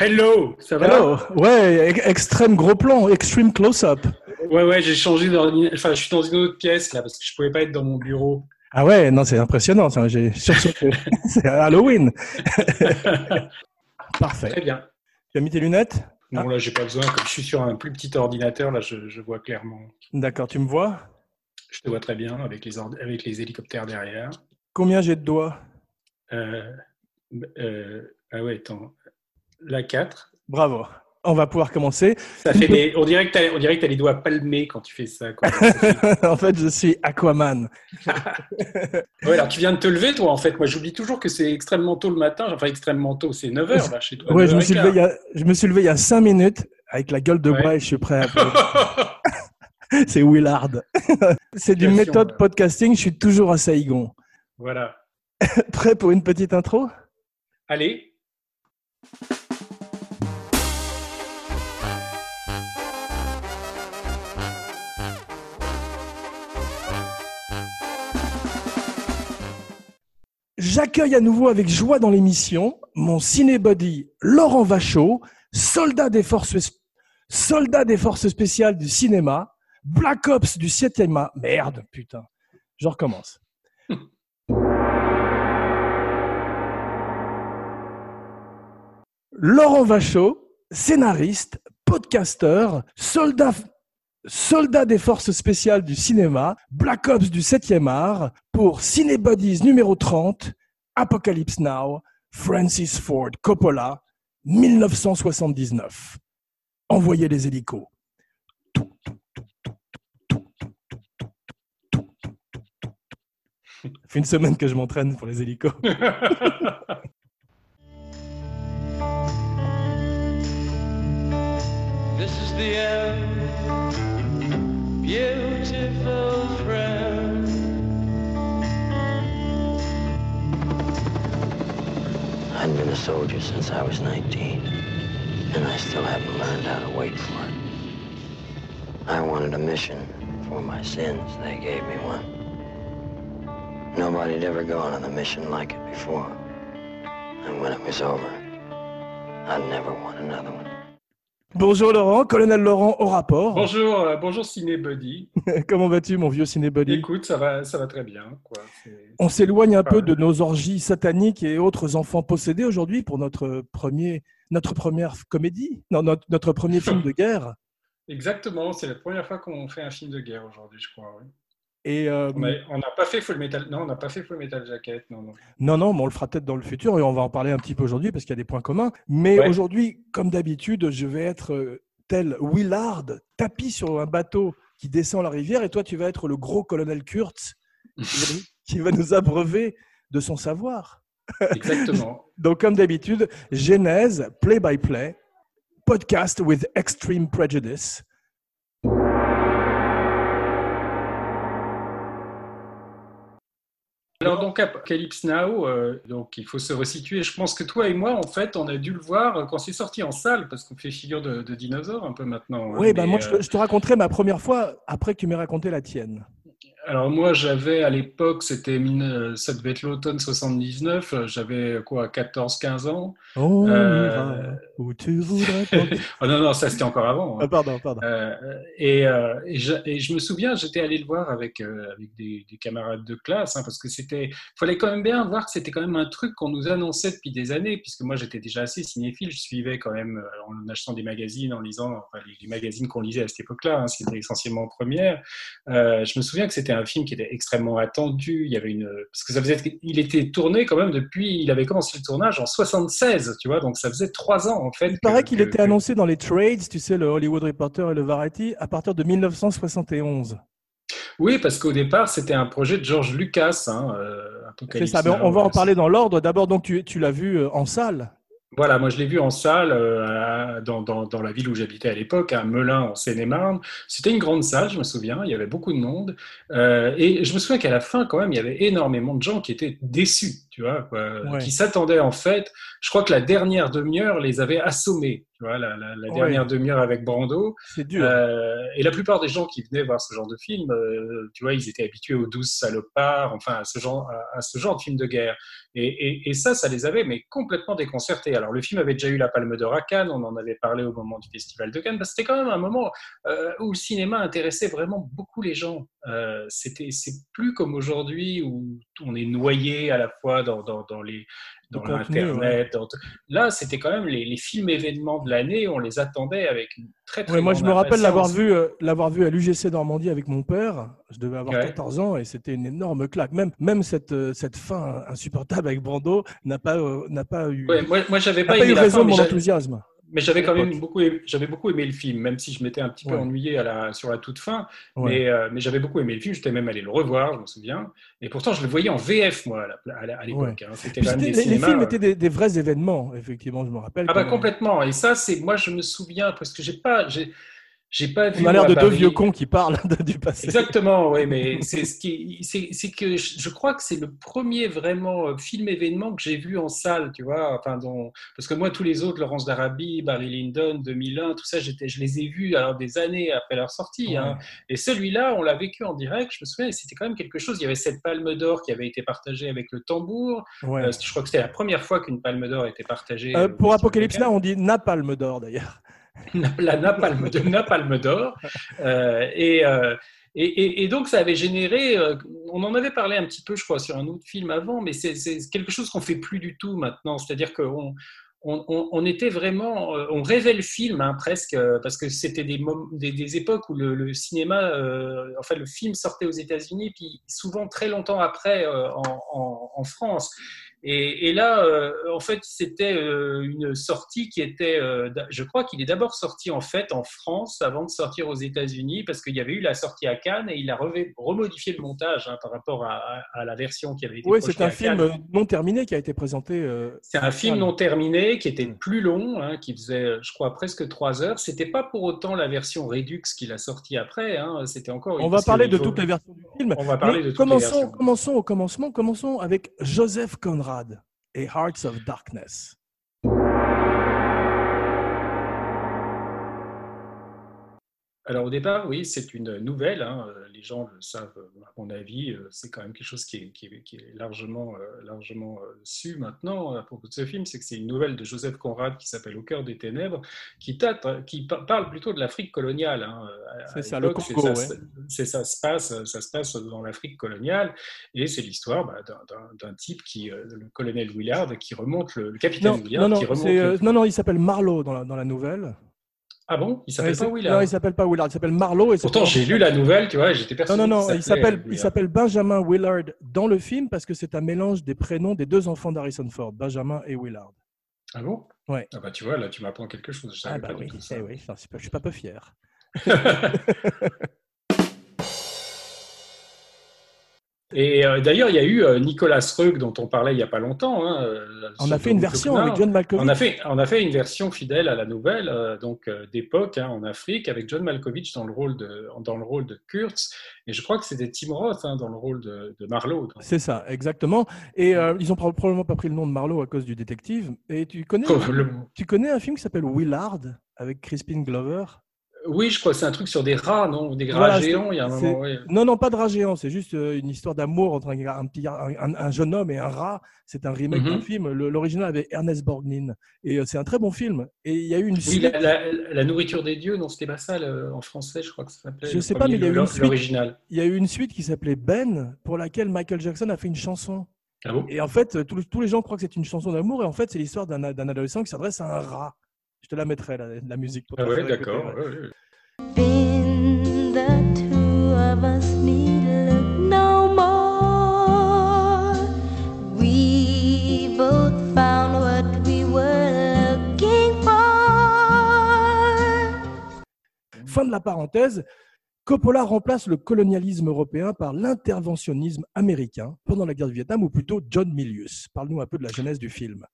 Hello, ça va Hello. Ouais, e- extrême gros plan, extreme close-up. Ouais, ouais, j'ai changé d'ordinateur. Enfin, je suis dans une autre pièce là parce que je pouvais pas être dans mon bureau. Ah ouais, non, c'est impressionnant. ça, J'ai sursauté. c'est Halloween. Parfait. Très bien. Tu as mis tes lunettes? Non, là, j'ai pas besoin. Comme je suis sur un plus petit ordinateur, là, je, je vois clairement. D'accord, tu me vois? Je te vois très bien avec les, avec les hélicoptères derrière. Combien j'ai de doigts? Euh, euh, ah ouais, attends. La 4. Bravo. On va pouvoir commencer. Ça fait des... On dirait que que t'as les doigts palmés quand tu fais ça. quoi. en fait, je suis Aquaman. ouais, alors tu viens de te lever, toi, en fait. Moi, j'oublie toujours que c'est extrêmement tôt le matin. Enfin, extrêmement tôt. C'est 9h là chez toi. Ouais, je me, 9h15. suis levé il y a, je me suis levé il y a cinq minutes avec la gueule de Ouais. bois et je suis prêt à... C'est Willard. C'est Question, méthode podcasting, je suis toujours à Saïgon. voilà. Prêt pour une petite intro? Allez. J'accueille à nouveau avec joie dans l'émission mon cinébody Laurent Vachaud, soldat des forces, spéciales du cinéma, Black Ops du 7e art. Merde, putain. Je recommence. Laurent Vachaud, scénariste, podcasteur, soldat, soldats des forces spéciales du cinéma, Black Ops du 7e art, pour Cinebodies numéro 30, Apocalypse Now, Francis Ford Coppola, 1979. Envoyez les hélicos. Ça fait une semaine que je m'entraîne pour les hélicos. beautiful friend. I've been a soldier since I was 19, and I still haven't learned how to wait for it. I wanted a mission for my sins. They gave me one. Nobody'd ever gone on a mission like it before. And when it was over, I'd never want another one. Bonjour Laurent, colonel Laurent au rapport. bonjour, euh, bonjour Cinébody. Comment vas-tu mon vieux cinébody Écoute, ça va, ça va très bien. Quoi. On s'éloigne un peu de nos orgies sataniques et autres enfants possédés aujourd'hui pour notre premier, notre première comédie, non, notre, notre premier film de guerre. Exactement, c'est la première fois qu'on fait un film de guerre aujourd'hui, je crois. oui. Et euh, On n'a pas fait Full Metal. Non, on n'a pas fait Full Metal Jacket. Non, non. non, non, mais on le fera peut-être dans le futur et on va en parler un petit peu aujourd'hui parce qu'il y a des points communs. Mais Ouais. aujourd'hui, comme d'habitude, je vais être euh, tel Willard, tapis sur un bateau qui descend la rivière et toi, tu vas être le gros colonel Kurtz qui va, nous abreuver de son savoir. Exactement. Donc, comme d'habitude, Genèse, play-by-play, podcast with extreme prejudice. Alors donc Apocalypse Now, euh, donc il faut se resituer. Je pense que toi et moi, en fait, on a dû le voir quand c'est sorti en salle, parce qu'on fait figure de, de dinosaure un peu maintenant. hein. Oui, ben Mais, moi, je euh, te, je te raconterai ma première fois après que tu m'aies raconté la tienne. Alors moi, j'avais à l'époque, c'était mille- ça devait être l'automne 79, euh, j'avais quoi, 14-15 ans. On Euh, où tu tenter. Oh non, non, ça c'était encore avant. hein. Ah, pardon, pardon. Euh, et, euh, et, je, et je me souviens, j'étais allé le voir avec, euh, avec des, des camarades de classe, hein, parce que c'était, fallait quand même bien voir que c'était quand même un truc qu'on nous annonçait depuis des années, puisque moi j'étais déjà assez cinéphile, je suivais quand même euh, en achetant des magazines, en lisant enfin, les, les magazines qu'on lisait à cette époque-là, hein, c'était essentiellement en première. Euh, je me souviens que c'était un film qui était extrêmement attendu. Il y avait une, parce que ça faisait, il était tourné quand même depuis, il avait commencé le tournage en 76, tu vois, donc ça faisait trois ans en fait. Il paraît qu'il était que- annoncé dans les trades, tu sais, le Hollywood Reporter et le Variety, à partir de 1971. Oui, parce qu'au départ, c'était un projet de George Lucas. Hein, euh, ça, mais on va en parler dans l'ordre. D'abord, donc, tu, tu l'as vu euh, en salle. Voilà, moi je l'ai vu en salle euh, dans la ville où j'habitais à l'époque, à Melun, en Seine-et-Marne. C'était une grande salle, je me souviens, il y avait beaucoup de monde. Euh, et je me souviens qu'à la fin, quand même, il y avait énormément de gens qui étaient déçus. Tu tu vois, quoi, Ouais. qui s'attendaient en fait. Je crois que la dernière demi-heure les avait assommés, tu vois, la, la- la Ouais. dernière demi-heure avec Brando. C'est dur. Euh, et la plupart des gens qui venaient voir ce genre de film, euh, tu vois, ils étaient habitués aux douze salopards, enfin à ce genre, à, à ce genre de film de guerre. Et, et- et ça, ça les avait mais complètement déconcertés. Alors le film avait déjà eu la Palme d'Or à Cannes, on en avait parlé au moment du Festival de Cannes. C'était quand même un moment euh, où le cinéma intéressait vraiment beaucoup les gens. C'était, c'est plus comme aujourd'hui où on est noyé à la fois dans, dans, dans les dans l'internet. Là, c'était quand même les, les films événements de l'année. On les attendait avec une très très Ouais, moi, je me rappelle l'avoir vu, euh, l'avoir vu à l'UGC Normandie avec mon père. Je devais avoir Ouais. 14 ans et c'était une énorme claque. Même, même cette, euh, cette fin insupportable avec Brando n'a pas, euh, n'a pas eu, moi, moi, j'avais pas, eu la raison fin, de mon enthousiasme. Mais j'avais quand même beaucoup, aimé, j'avais beaucoup aimé le film, même si je m'étais un petit peu Ouais. ennuyé à la, sur la toute fin. Ouais. Mais, euh, mais j'avais beaucoup aimé le film. J'étais même allé le revoir, je me souviens. Et pourtant, je le voyais en VF moi à l'époque. hein. C'était les, films étaient des, des vrais événements, effectivement, je me rappelle. Ah bah complètement. Et ça, c'est moi, je me souviens parce que j'ai pas, j'ai, pas vu. On a l'air de deux vieux cons qui parlent de- du passé. Exactement, oui, mais c'est ce qui, c'est, que je, crois que c'est le premier vraiment euh, film événement que j'ai vu en salle, tu vois, enfin dont, parce que moi tous les autres, Laurence d'Arabie, Barry Lyndon, 2001, tout ça, j'étais, je les ai vus alors des années après leur sortie, hein. et celui-là, on l'a vécu en direct, je me souviens, c'était quand même quelque chose. Il y avait cette Palme d'Or qui avait été partagée avec le tambour. Ouais. Euh, je crois que c'était la première fois qu'une Palme d'Or était partagée. Euh, pour Apocalypse. Now, on dit Napalm d'or d'ailleurs. La napalm de napalm d'or Euh, et, euh, et, et- et donc ça avait généré euh, on en avait parlé un petit peu je crois sur un autre film avant mais c'est quelque chose qu'on fait plus du tout maintenant c'est-à-dire qu'on on, on- on était vraiment, on rêvait le film hein, presque parce que c'était des, des, des époques où le, le cinéma, euh, enfin le film sortait aux États-Unis puis souvent très longtemps après euh, en, en- en France. Et, et là, euh, en fait, c'était euh, une sortie qui était, euh, je crois qu'il est d'abord sorti en fait en France avant de sortir aux États-Unis parce qu'il y avait eu la sortie à Cannes et il a remodifié le montage hein, par rapport à, à- à la version qui avait été Oui, c'est un à film Cannes. euh, non terminé qui a été présenté. euh, C'est un film non terminé qui était plus long, hein, qui faisait, je crois, presque trois heures. C'était pas pour autant la version Redux qu'il a sorti après. hein. C'était encore. On va parler de faut- toutes les versions du film. On va parler Mais de toutes les commençons, versions. commençons au commencement. Commençons avec Joseph Conrad et Hearts of Darkness. Alors au départ, oui, c'est une nouvelle. hein, euh, Les gens le savent, euh, à mon avis. euh, C'est quand même quelque chose qui est, qui est- qui est largement, largement su maintenant à propos de ce film. C'est que c'est une nouvelle de Joseph Conrad qui s'appelle Au cœur des ténèbres, qui, pa- parle plutôt de l'Afrique coloniale. hein, C'est ça, le Congo, ça, c'est ça se passe, ça se passe dans l'Afrique coloniale, et c'est l'histoire bah, d'un- type qui, le colonel Willard, qui remonte le, le capitaine Non, Willard, non, non, qui remonte. c'est, le- non, non, il s'appelle Marlowe dans la, dans la nouvelle. Ah bon, il s'appelle Ouais, pas Willard. Non, il s'appelle pas Willard, il s'appelle Marlowe. et Pourtant, pour- j'ai lu la nouvelle, tu vois, et j'étais Non, persuadé. non, non, qu'il il s'appelle, il Willard. s'appelle Benjamin Willard dans le film parce que c'est un mélange des prénoms des deux enfants d'Harrison Ford, Benjamin et Willard. Ah bon? Ouais. Ah bah tu vois, là, tu m'apprends quelque chose. Je Ah bah pas du oui, tout ça. eh oui, j'en suis pas- je suis pas peu fier. Et euh, d'ailleurs, il y a eu euh, Nicolas Roeg, dont on parlait il n'y a pas longtemps. hein, euh, On a fait une version avec. John Malkovich. On a, fait, on a fait une version fidèle à la nouvelle, donc d'époque, hein, en Afrique, avec John Malkovich dans le rôle de, dans le rôle de Kurtz. Et je crois que c'était Tim Roth hein, dans le rôle de, de Marlowe. C'est ça, exactement. Et ils ont pro- probablement pas pris le nom de Marlowe à cause du détective. Et tu connais, tu connais un film qui s'appelle Willard avec Crispin Glover? Oui, je crois que c'est un truc sur des rats, non? Des rats Voilà, géants, il y a un moment. Non, non, pas de rat géant. C'est juste euh, une histoire d'amour entre un, un petit, un, un- un jeune homme et un rat. C'est un remake Mhm. d'un film. L'original avait Ernest Borgnine. Et euh, c'est un très bon film. Et il y a eu une Oui, suite. la, la- la nourriture des dieux, non, c'était pas ça le- en français, je crois que ça s'appelait. Je sais pas, mais il y a eu une suite. L'original. Il y a eu une suite qui s'appelait Ben, pour laquelle Michael Jackson a fait une chanson. Ah bon? Et en fait, euh, tous, les gens croient que c'est une chanson d'amour. Et en fait, c'est l'histoire d'un adolescent qui s'adresse à un rat. Je te la mettrai, la, la musique. Pour Ah ouais, d'accord. ouais. ouais, ouais. Then the two of us need look no more. We both found what we were looking for. Fin de la parenthèse. Coppola remplace le colonialisme européen par l'interventionnisme américain pendant la guerre du Vietnam, ou plutôt John Milius. Parle-nous un peu de la genèse du film.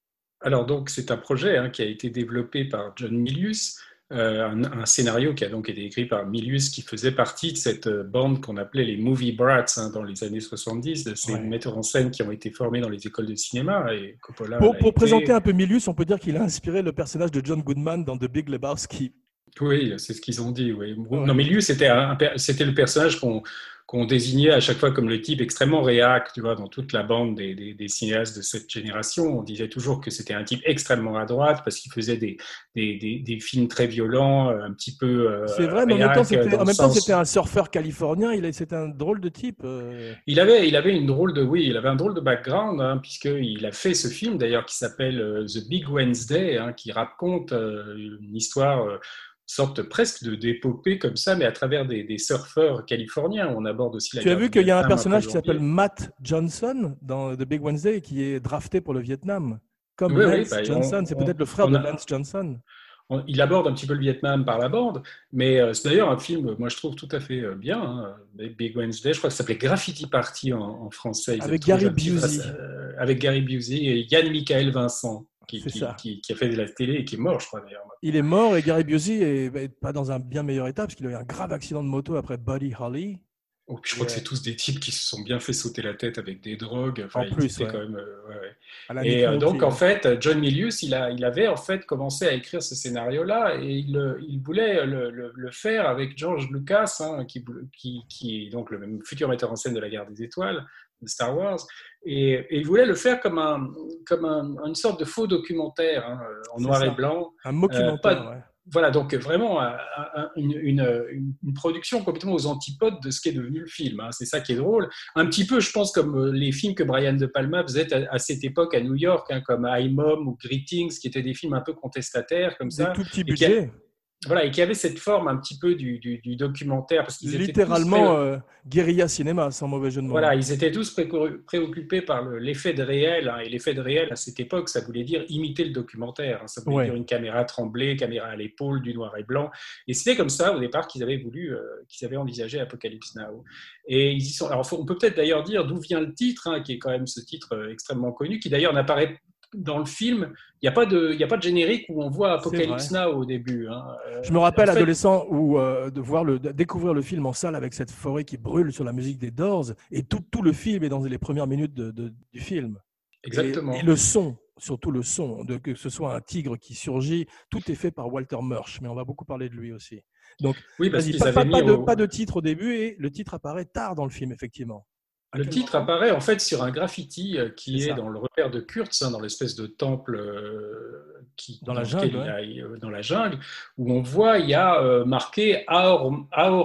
Alors donc c'est un projet hein, qui a été développé par John Milius. euh, un, un scénario qui a donc été écrit par Milius, qui faisait partie de cette euh, bande qu'on appelait les movie brats hein, dans les années 70, de ces Ouais. metteurs en scène qui ont été formés dans les écoles de cinéma. Et Coppola Pour, pour été. présenter un peu Milius, on peut dire qu'il a inspiré le personnage de John Goodman dans The Big Lebowski. Oui, c'est ce qu'ils ont dit. Oui. Ouais. Non, Milius, c'était le personnage qu'on qu'on désignait à chaque fois comme le type extrêmement réac, tu vois, dans toute la bande des, des- des cinéastes de cette génération. On disait toujours que c'était un type extrêmement à droite parce qu'il faisait des, films très violents, euh, un petit peu. euh, C'est vrai, mais en même temps, c'était, dans en le même temps, sens- c'était un surfeur californien. Il c'était un drôle de type. euh. Il avait, il avait une drôle de, oui, il avait un drôle de background, hein, puisqu'il a fait ce film d'ailleurs qui s'appelle The Big Wednesday, hein, qui raconte euh, une histoire, sorte presque de d'épopée comme ça, mais à travers des, des surfeurs californiens. On aborde aussi la Tu as vu qu'il y a un personnage qui s'appelle. Matt Johnson dans The Big Wednesday qui est drafté pour le Vietnam. Comme Oui, oui, Lance bah, on- Johnson, c'est peut-être le frère de Lance Johnson. On- Il aborde un petit peu le Vietnam par la bande, mais euh, c'est d'ailleurs un film, moi je trouve tout à fait euh, bien. hein, Big Wednesday, je crois que ça s'appelait Graffiti Party en, en français. Avec Gary Busey. face- euh, avec Gary Busey et Yann Michael Vincent, qui, ça. qui- qui a fait de la télé et qui est mort, je crois d'ailleurs. Il est mort et Gary Busey est est pas dans un bien meilleur état parce qu'il a eu un grave accident de moto après Buddy Holly. Oh, je crois que c'est tous des types qui se sont bien fait sauter la tête avec des drogues. Enfin, En plus, étaient ouais. quand même, euh, ouais, Et euh, donc, en fait, John Milius, il, a, il avait en fait commencé à écrire ce scénario-là et il, euh, il voulait le, le- le faire avec George Lucas, hein, qui, qui, qui est donc le même futur metteur en scène de la guerre des étoiles, de Star Wars. Et, et il voulait le faire comme, un, comme un- une sorte de faux documentaire, hein, en noir ça. et blanc. un documentaire. pas- ouais. Voilà, donc vraiment un- un- une, une- une- une production complètement aux antipodes de ce qui est devenu le film. hein. C'est ça qui est drôle. Un petit peu, je pense, comme euh, les films que Brian De Palma faisait à, à cette époque à New York, hein, comme I, Mom ou Greetings, qui étaient des films un peu contestataires comme Des ça. tout petits budgets. Voilà, et qui avaient cette forme un petit peu du, du- du documentaire. Parce qu'ils Littéralement euh, guérilla cinéma, sans mauvais jeu de mots. Voilà, ils étaient tous pré- préoccupés par le- l'effet de réel. hein, et l'effet de réel, à cette époque, ça voulait dire imiter le documentaire. hein, ça voulait Ouais. dire une caméra tremblée, caméra à l'épaule, du noir et blanc. Et c'était comme ça, au départ, qu'ils avaient voulu, euh, qu'ils avaient envisagé Apocalypse Now. Et ils y sont. Alors, faut- on peut peut-être d'ailleurs dire d'où vient le titre, hein, qui est quand même ce titre euh, extrêmement connu, qui d'ailleurs n'apparaît dans le film. Il n'y a, pas de- il y a pas de générique où on voit Apocalypse Now au début. hein. Je me rappelle, en fait- adolescent, où, euh, de, voir le, de découvrir le film en salle avec cette forêt qui brûle sur la musique des Doors, et tout, tout le film est dans les premières minutes de- de- du film. Exactement. Et, et le son, surtout le son, de, que ce soit un tigre qui surgit, tout est fait par Walter Murch, mais on va beaucoup parler de lui aussi. Donc, oui, parce pas, pas- pas de, au- pas de titre au début, et le titre apparaît tard dans le film, effectivement. Le titre apparaît en fait sur un graffiti euh, qui est, dans le repère de Kurtz, hein, dans l'espèce de temple euh, qui, Dans la lequel jungle, il y a- euh, dans la jungle, où on voit il y a marqué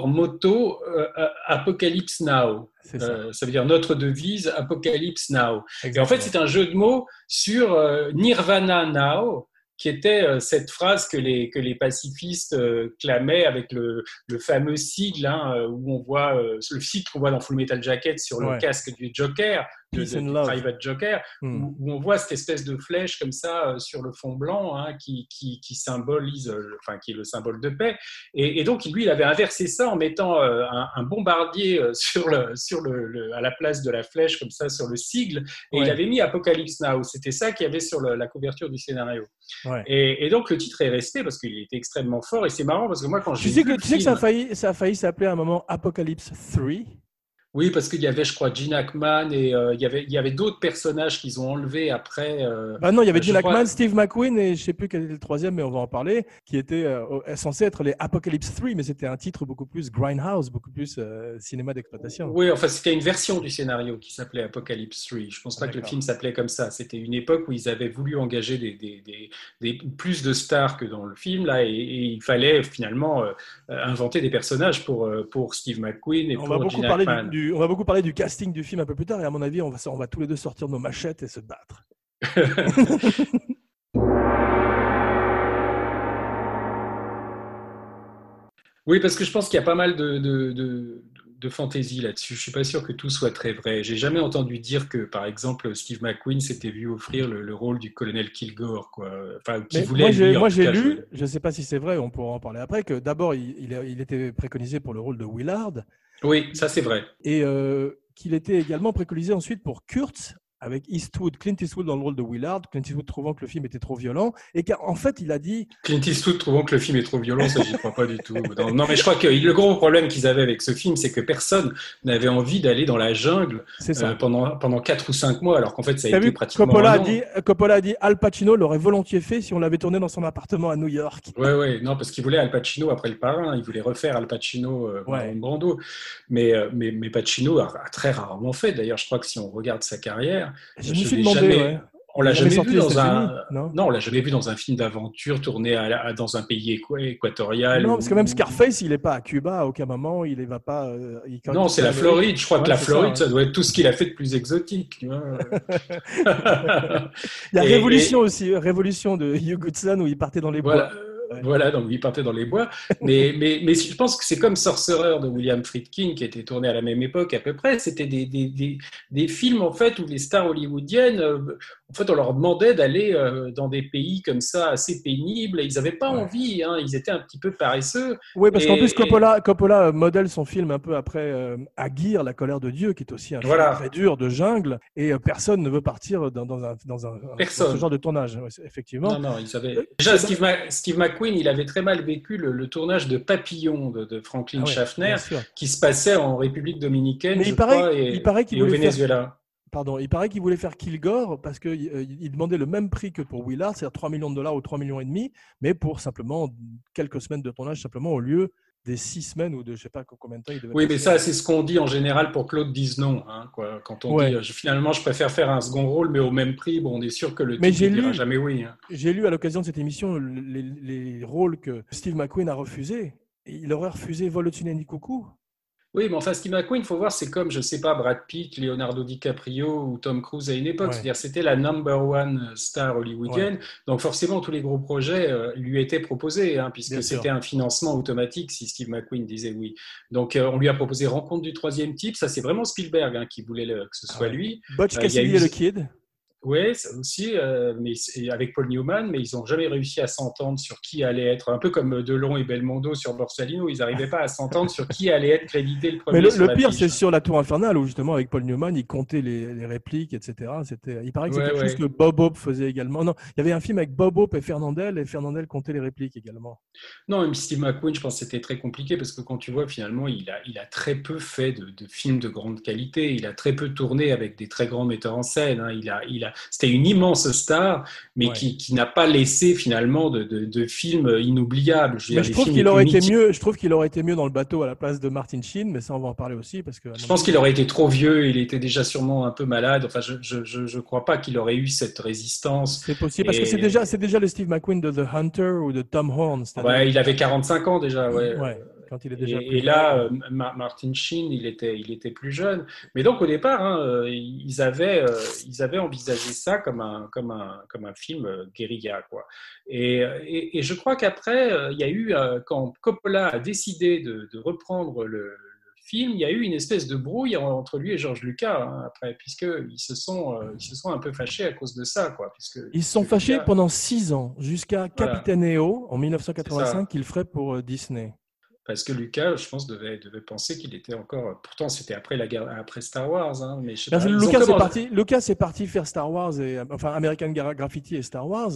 Motto euh, euh, Apocalypse Now. C'est ça. Euh, ça veut dire notre devise Apocalypse Now. Et en fait, c'est un jeu de mots sur Nirvana Now, qui était euh, cette phrase que les, que les pacifistes euh, clamaient avec le, le fameux sigle, hein, euh, où on voit euh, le sigle qu'on voit dans Full Metal Jacket sur le Ouais. casque du Joker, de. Private Joker, Hmm. où, où on voit cette espèce de flèche comme ça euh, sur le fond blanc, hein, qui, qui, qui symbolise, euh, enfin qui est le symbole de paix. Et, et donc lui, il avait inversé ça en mettant euh, un, un bombardier sur le, sur le, le- à la place de la flèche comme ça sur le sigle, et il avait mis Apocalypse Now. C'était ça qu'il y avait sur le- la couverture du scénario. Ouais. Et, et donc le titre est resté parce qu'il était extrêmement fort. Et c'est marrant parce que moi quand Tu j'ai sais que, tu sais que ça, a failli, ça a failli s'appeler à un moment Apocalypse 3 Oui, parce qu'il y avait, je crois, Gene Hackman et euh, il y avait, il y avait d'autres personnages qu'ils ont enlevés après. euh, Bah non, il y avait Je Gene crois- Hackman, Steve McQueen et je sais plus quel était le troisième, mais on va en parler, qui était euh, censé être les Apocalypse 3, mais c'était un titre beaucoup plus grindhouse, beaucoup plus euh, cinéma d'exploitation. Oui, enfin, c'était une version du scénario qui s'appelait Apocalypse 3. Je pense pas que le film s'appelait comme ça. C'était une époque où ils avaient voulu engager des, des- des- des- plus de stars que dans le film, là, et, et il fallait finalement euh, inventer des personnages pour, euh, pour Steve McQueen et On pour va, beaucoup Gene parler Hackman. du, du- on va beaucoup parler du casting du film un peu plus tard, et à mon avis, on va, on va tous les deux sortir nos machettes et se battre. Oui, parce que je pense qu'il y a pas mal de, de, de, de fantaisie là-dessus. Je suis pas sûr que tout soit très vrai. J'ai jamais entendu dire que, par exemple, Steve McQueen s'était vu offrir le, le rôle du colonel Kilgore, quoi. Enfin, qui voulait. moi, j'ai, lu, je ne sais pas si c'est vrai, on pourra en parler après, que d'abord, il, il était préconisé pour le rôle de Willard, Oui, ça c'est vrai. et euh, qu'il était également préconisé ensuite pour Kurtz, avec Eastwood, Clint Eastwood dans le rôle de Willard, Clint Eastwood trouvant que le film était trop violent, et qu'en fait, il a dit Clint Eastwood trouvant que le film est trop violent, ça j'y crois pas du tout. Non, non, mais je crois que le gros problème qu'ils avaient avec ce film, c'est que personne n'avait envie d'aller dans la jungle euh, pendant pendant quatre ou cinq mois, alors qu'en fait ça a été vu, pratiquement Coppola un a, dit, Coppola a dit Al Pacino l'aurait volontiers fait si on l'avait tourné dans son appartement à New York. Ouais, ouais, non, parce qu'il voulait Al Pacino après le parrain, il voulait refaire Al Pacino euh, Ouais. Brando. Mais, euh, mais, mais Pacino a, a très rarement fait. D'ailleurs, je crois que si on regarde sa carrière, Je me suis demandé, jamais- ouais. on l'a jamais vu dans un. Non? Non, on l'a jamais vu dans un film d'aventure tourné à- à- dans un pays équa- équatorial. Non, ou- parce que même Scarface, il n'est pas à Cuba à aucun moment, il ne va pas. euh, il- Non, c'est la Floride. Je crois Ouais, que la ça, Floride, ouais. ça, doit être tout ce qu'il a fait de plus exotique. Il y a Et- Révolution aussi, euh, Révolution de Hugh Goodson où il partait dans les bois. Voilà, donc il partait dans les bois. Mais, mais, mais je pense que c'est comme Sorcerer de William Friedkin qui était tourné à la même époque à peu près. C'était des, des, des, des films en fait où les stars hollywoodiennes, euh, en fait, on leur demandait d'aller euh, dans des pays comme ça assez pénibles. Ils n'avaient pas Ouais. envie, hein, ils étaient un petit peu paresseux. Oui, parce qu'en plus, Coppola, Coppola euh, modèle son film un peu après euh, Aguirre, La colère de Dieu, qui est aussi un Voilà. film très dur de jungle, et personne ne veut partir dans, dans un, dans, un, dans Personne. ce genre de tournage, ouais, effectivement. Non, non, ils avaient... Déjà, Steve, Ma- Steve McQueen, il avait très mal vécu le, le tournage de Papillon de, de Franklin Ah ouais, Schaffner, qui se passait en République dominicaine, Mais je il paraît- crois, et, il paraît qu'il voulait faire-. Pardon, il paraît qu'il voulait faire Kilgore parce qu'il il demandait le même prix que pour Willard, c'est-à-dire 3 millions de dollars ou 3 millions et demi, mais pour simplement quelques semaines de tournage, simplement au lieu des 6 semaines ou de je sais pas combien de temps il devait Oui, mais ça, c'est ce qu'on dit en général pour Claude Disnon. Hein, quoi. Quand on Ouais. dit euh, je- finalement, je préfère faire un second rôle, mais au même prix, bon, on est sûr que le Mais type ne dira jamais oui. hein. J'ai lu à l'occasion de cette émission les, les rôles que Steve McQueen a refusés. Il aurait refusé Vol au-dessus d'un coucou. Oui, mais enfin, Steve McQueen, il faut voir, c'est comme, je sais pas, Brad Pitt, Leonardo DiCaprio ou Tom Cruise à une époque. Ouais. C'est-à-dire, c'était la number one star hollywoodienne. Donc, forcément, tous les gros projets euh, lui étaient proposés, hein, puisque c'était un financement automatique si Steve McQueen disait oui. Donc, euh, on lui a proposé Rencontre du troisième type. Ça, c'est vraiment Spielberg hein, qui voulait le- que ce soit Ah ouais. lui. Butch Euh, eu- et le Kid. Oui, ça aussi, euh, mais avec Paul Newman, mais ils n'ont jamais réussi à s'entendre sur qui allait être, un peu comme Delon et Belmondo sur Borsalino, ils n'arrivaient pas à s'entendre sur qui allait être crédité le premier. Mais le, pire, c'est sur la Tour Infernale où justement avec Paul Newman, il comptait les, les répliques, etc. C'était, il paraît que c'est Ouais, quelque chose que ouais. Bob Hope faisait également. Non, il y avait un film avec Bob Hope et Fernandel et Fernandel comptait les répliques également. Non, même Steve McQueen, je pense que c'était très compliqué parce que quand tu vois, finalement, il a, il a très peu fait de, de films de grande qualité. Il a très peu tourné avec des très grands metteurs en scène. hein. Il a, il a, c'était une immense star, mais Ouais. qui, qui n'a pas laissé finalement de, de, de films inoubliables. veux Mais dire, je les trouve qu'il aurait été mythiques. mieux. Je trouve qu'il aurait été mieux dans le bateau à la place de Martin Sheen, mais ça on va en parler aussi parce que. Je pense qu'il aurait été trop vieux, il était déjà sûrement un peu malade. Enfin, je je, je, je crois pas qu'il aurait eu cette résistance. C'est possible parce que c'est déjà, c'est déjà le Steve McQueen de The Hunter ou de Tom Horn. Ouais, il avait 45 ans déjà. Ouais. Ouais, quand il est déjà. Et, plus et là, euh, Ma- Martin Sheen, il était, il était plus jeune. Mais donc au départ, hein, euh, ils avaient, euh, ils avaient envisagé ça comme un, comme un, comme un film euh, guérilla, quoi. Et, et, et je crois qu'après, euh, il y a eu euh, quand Coppola a décidé de, de reprendre le, le film, il y a eu une espèce de brouille entre lui et George Lucas hein, après, puisque ils se sont, euh, ils se sont un peu fâchés à cause de ça, quoi. Puisque Ils se sont fâchés Lucas- pendant six ans, jusqu'à Voilà. Capitaine EO en C'est 1985 ça. qu'il ferait pour euh, Disney. Parce que Lucas, je pense, devait, devait penser qu'il était encore. Pourtant, c'était après la guerre, après Star Wars, hein, mais je sais pas. Lucas est commencé- parti, Lucas est parti faire Star Wars et enfin American Gra- Graffiti et Star Wars.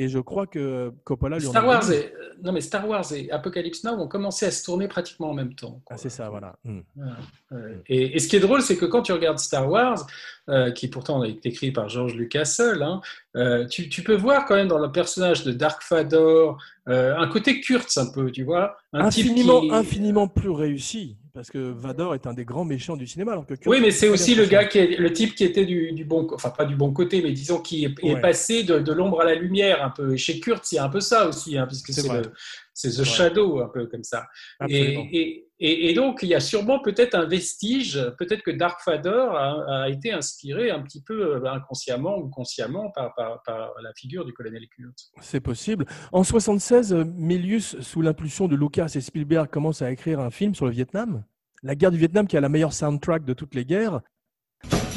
Et je crois que Coppola lui en Star a Wars et non mais Star Wars et Apocalypse Now ont commencé à se tourner pratiquement en même temps. Ah, c'est ça, voilà. Voilà. Ouais. Et, et ce qui est drôle, c'est que quand tu regardes Star Wars, euh, qui pourtant a été écrit par George Lucas seul, hein, euh, tu, tu peux voir quand même dans le personnage de Dark Vador euh, un côté Kurtz un peu, tu vois, un type qui- infiniment plus réussi parce que Vador est un des grands méchants du cinéma. Alors que Kurt Oui, mais est c'est aussi le gars qui est le type qui était du, du bon, enfin pas du bon côté, mais disons qui est, passé de, de l'ombre à la lumière un peu. Et chez Kurtz, il y a un peu ça aussi, hein, puisque C'est c'est le- c'est The. Shadow un peu comme ça. Absolument. Et, et, et, et donc il y a sûrement peut-être un vestige, peut-être que Dark Vador a, a été inspiré un petit peu euh, inconsciemment ou consciemment par, par, par la figure du colonel Kurtz. C'est possible. En 76, euh, Milius, sous l'impulsion de Lucas et Spielberg, commence à écrire un film sur le Vietnam. La guerre du Vietnam, qui a la meilleure soundtrack de toutes les guerres.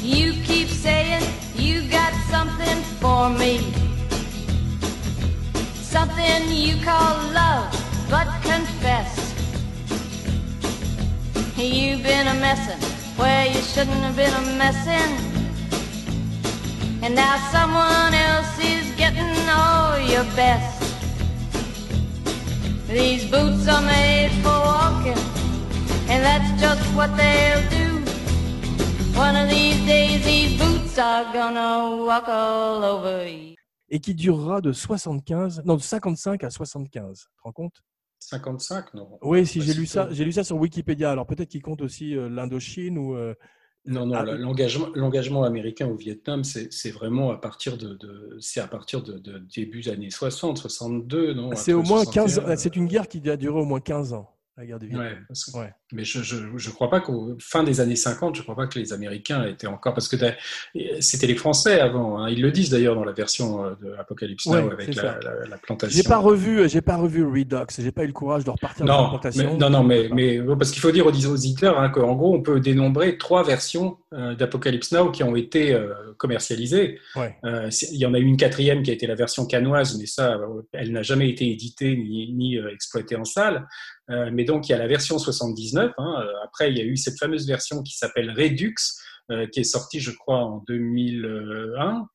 You keep saying you got something for me. Something you call love, but confess. You've been a messin' where you shouldn't have been a messin'. And now someone else is getting all your best. These boots are made for walking, and that's just what they'll do. One of these days, these boots are gonna walk all over you. Et qui durera de 75, non, de 55 à 75. Tu compte? 55, non? Oui, si Pas j'ai lu ça, j'ai lu ça sur Wikipédia. Alors peut-être qu'il compte aussi euh, l'Indochine ou. euh, Non, non, Ah, l'engagement, l'engagement américain au Vietnam, c'est c'est vraiment à partir de, de- c'est à partir de, de début des années 60, 62, non? C'est après au moins 15 61, ans. C'est une guerre qui a duré au moins 15 ans, la guerre du Vietnam. Ouais, parce que- Ouais. Mais je je crois pas qu'au fin des années 50, je crois pas que les Américains étaient encore parce que c'était les Français avant. hein. Ils le disent d'ailleurs dans la version euh, de Apocalypse Now Ouais, avec la, la- la plantation. J'ai pas revu, j'ai pas revu Redux. J'ai pas eu le courage de repartir dans la Non, plantation. mais, non, non, mais, mais parce qu'il faut dire aux auditeurs hein, qu'en gros, on peut dénombrer trois versions euh, d'Apocalypse Now qui ont été euh, commercialisées. Ouais. Euh, il y en a eu une quatrième qui a été la version canoise, mais ça, elle n'a jamais été éditée ni, ni, exploitée en salle. Mais donc, il y a la version 79. Hein. Euh, Après, il y a eu cette fameuse version qui s'appelle Redux, euh, qui est sortie, je crois, en 2001.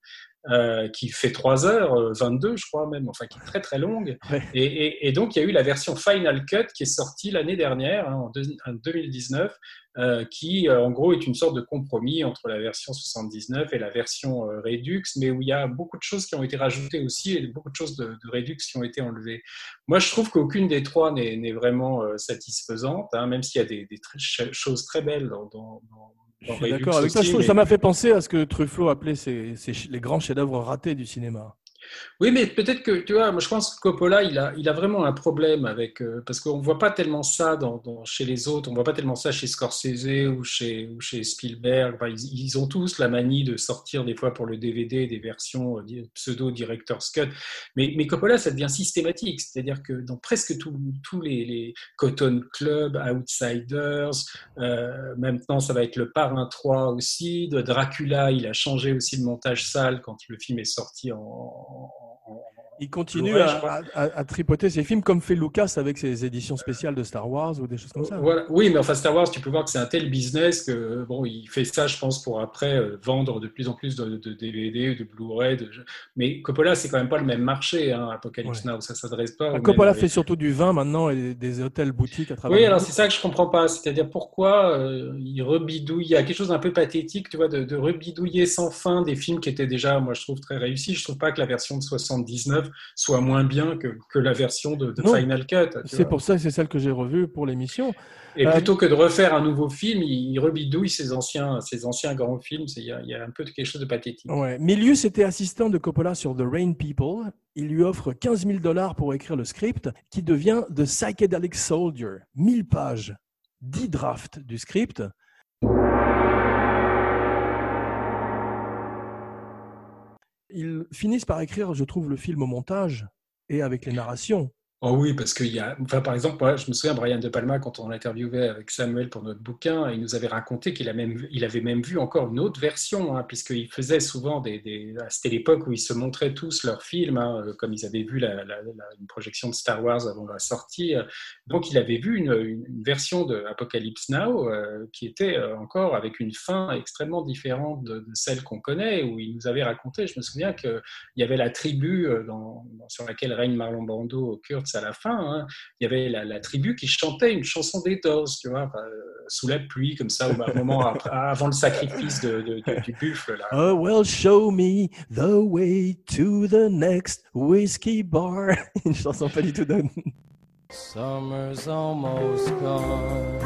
Euh, qui fait 3 heures, euh, 22 je crois même, enfin qui est très très longue. Ouais. Et, et- et donc il y a eu la version Final Cut qui est sortie l'année dernière, hein, en, deux- en 2019, euh, qui en gros est une sorte de compromis entre la version 79 et la version euh, Redux, mais où il y a beaucoup de choses qui ont été rajoutées aussi et beaucoup de choses de, de Redux qui ont été enlevées. Moi je trouve qu'aucune des trois n'est vraiment satisfaisante, hein, même s'il y a des, des très- ch- choses très belles dans, dans, dans- Je suis d'accord avec toi. Ça m'a fait penser à ce que Truffaut appelait ses- ses- les grands chefs-d'œuvre ratés du cinéma. Oui, mais peut-être que, tu vois, moi je pense que Coppola, il a, il a vraiment un problème avec. euh, parce qu'on ne voit pas tellement ça dans, chez les autres, on ne voit pas tellement ça chez Scorsese ou chez, chez Spielberg. Ils, ont tous la manie de sortir des fois pour le DVD des versions euh, di- pseudo-director's cut. Mais, mais Coppola, ça devient systématique. C'est-à-dire que dans presque tous tous les, les Cotton Club, Outsiders, euh, maintenant ça va être le Parrain 3 aussi, de Dracula, il a changé aussi le montage sale quand le film est sorti en- en, Il continue à, tripoter ses films comme fait Lucas avec ses éditions spéciales de Star Wars ou des choses comme ça. Voilà. Oui, mais enfin Star Wars, tu peux voir que c'est un tel business que bon, il fait ça, je pense, pour après euh, vendre de plus en plus de, de DVD, de Blu-ray. De... Mais Coppola, c'est quand même pas le même marché, hein, Apocalypse Ouais. Now, ça s'adresse pas. Ah, Coppola même- fait surtout du vin maintenant et des hôtels boutiques à travers. Oui, alors c'est ça que je comprends pas. C'est-à-dire pourquoi euh, il rebidouille. Il y a quelque chose d'un peu pathétique, tu vois, de, de rebidouiller sans fin des films qui étaient déjà, moi, je trouve très réussis. Je trouve pas que la version de 79 soit moins bien que, que la version de, de Non. Final Cut. C'est pour ça que c'est celle que j'ai revue pour l'émission. Et Euh, plutôt que de refaire un nouveau film, il, il rebidouille ses anciens, ses anciens grands films. C'est- Il y, a, il y a un peu de quelque chose de pathétique. Ouais. Milius était assistant de Coppola sur The Rain People. Il lui offre 15 000 dollars pour écrire le script qui devient The Psychedelic Soldier. 1000 pages, 10 drafts du script. Ils finissent par écrire, je trouve, le film au montage et avec les narrations. Oh oui, parce qu'il y a, enfin, par exemple, moi, je me souviens, Brian De Palma, quand on l'interviewait avec Samuel pour notre bouquin, il nous avait raconté qu'il a même, il avait même vu encore une autre version, hein, puisqu'il faisait souvent des, des- c'était l'époque où ils se montraient tous leurs films, hein, comme ils avaient vu la, une projection de Star Wars avant la sortie. Donc, il avait vu une, version de Apocalypse Now euh, qui était euh, encore avec une fin extrêmement différente de, celle qu'on connaît, où il nous avait raconté, je me souviens qu'il y avait la tribu euh, sur laquelle règne Marlon Brando, Kurtz à la fin. hein. Il y avait la, la tribu qui chantait une chanson des Doors, tu vois, enfin, euh, sous la pluie, comme ça, au moment après- avant le sacrifice de- de- de- du buffle. Là. Oh, well, show me the way to the next whiskey bar. Une chanson pas du tout de... Summer's almost gone.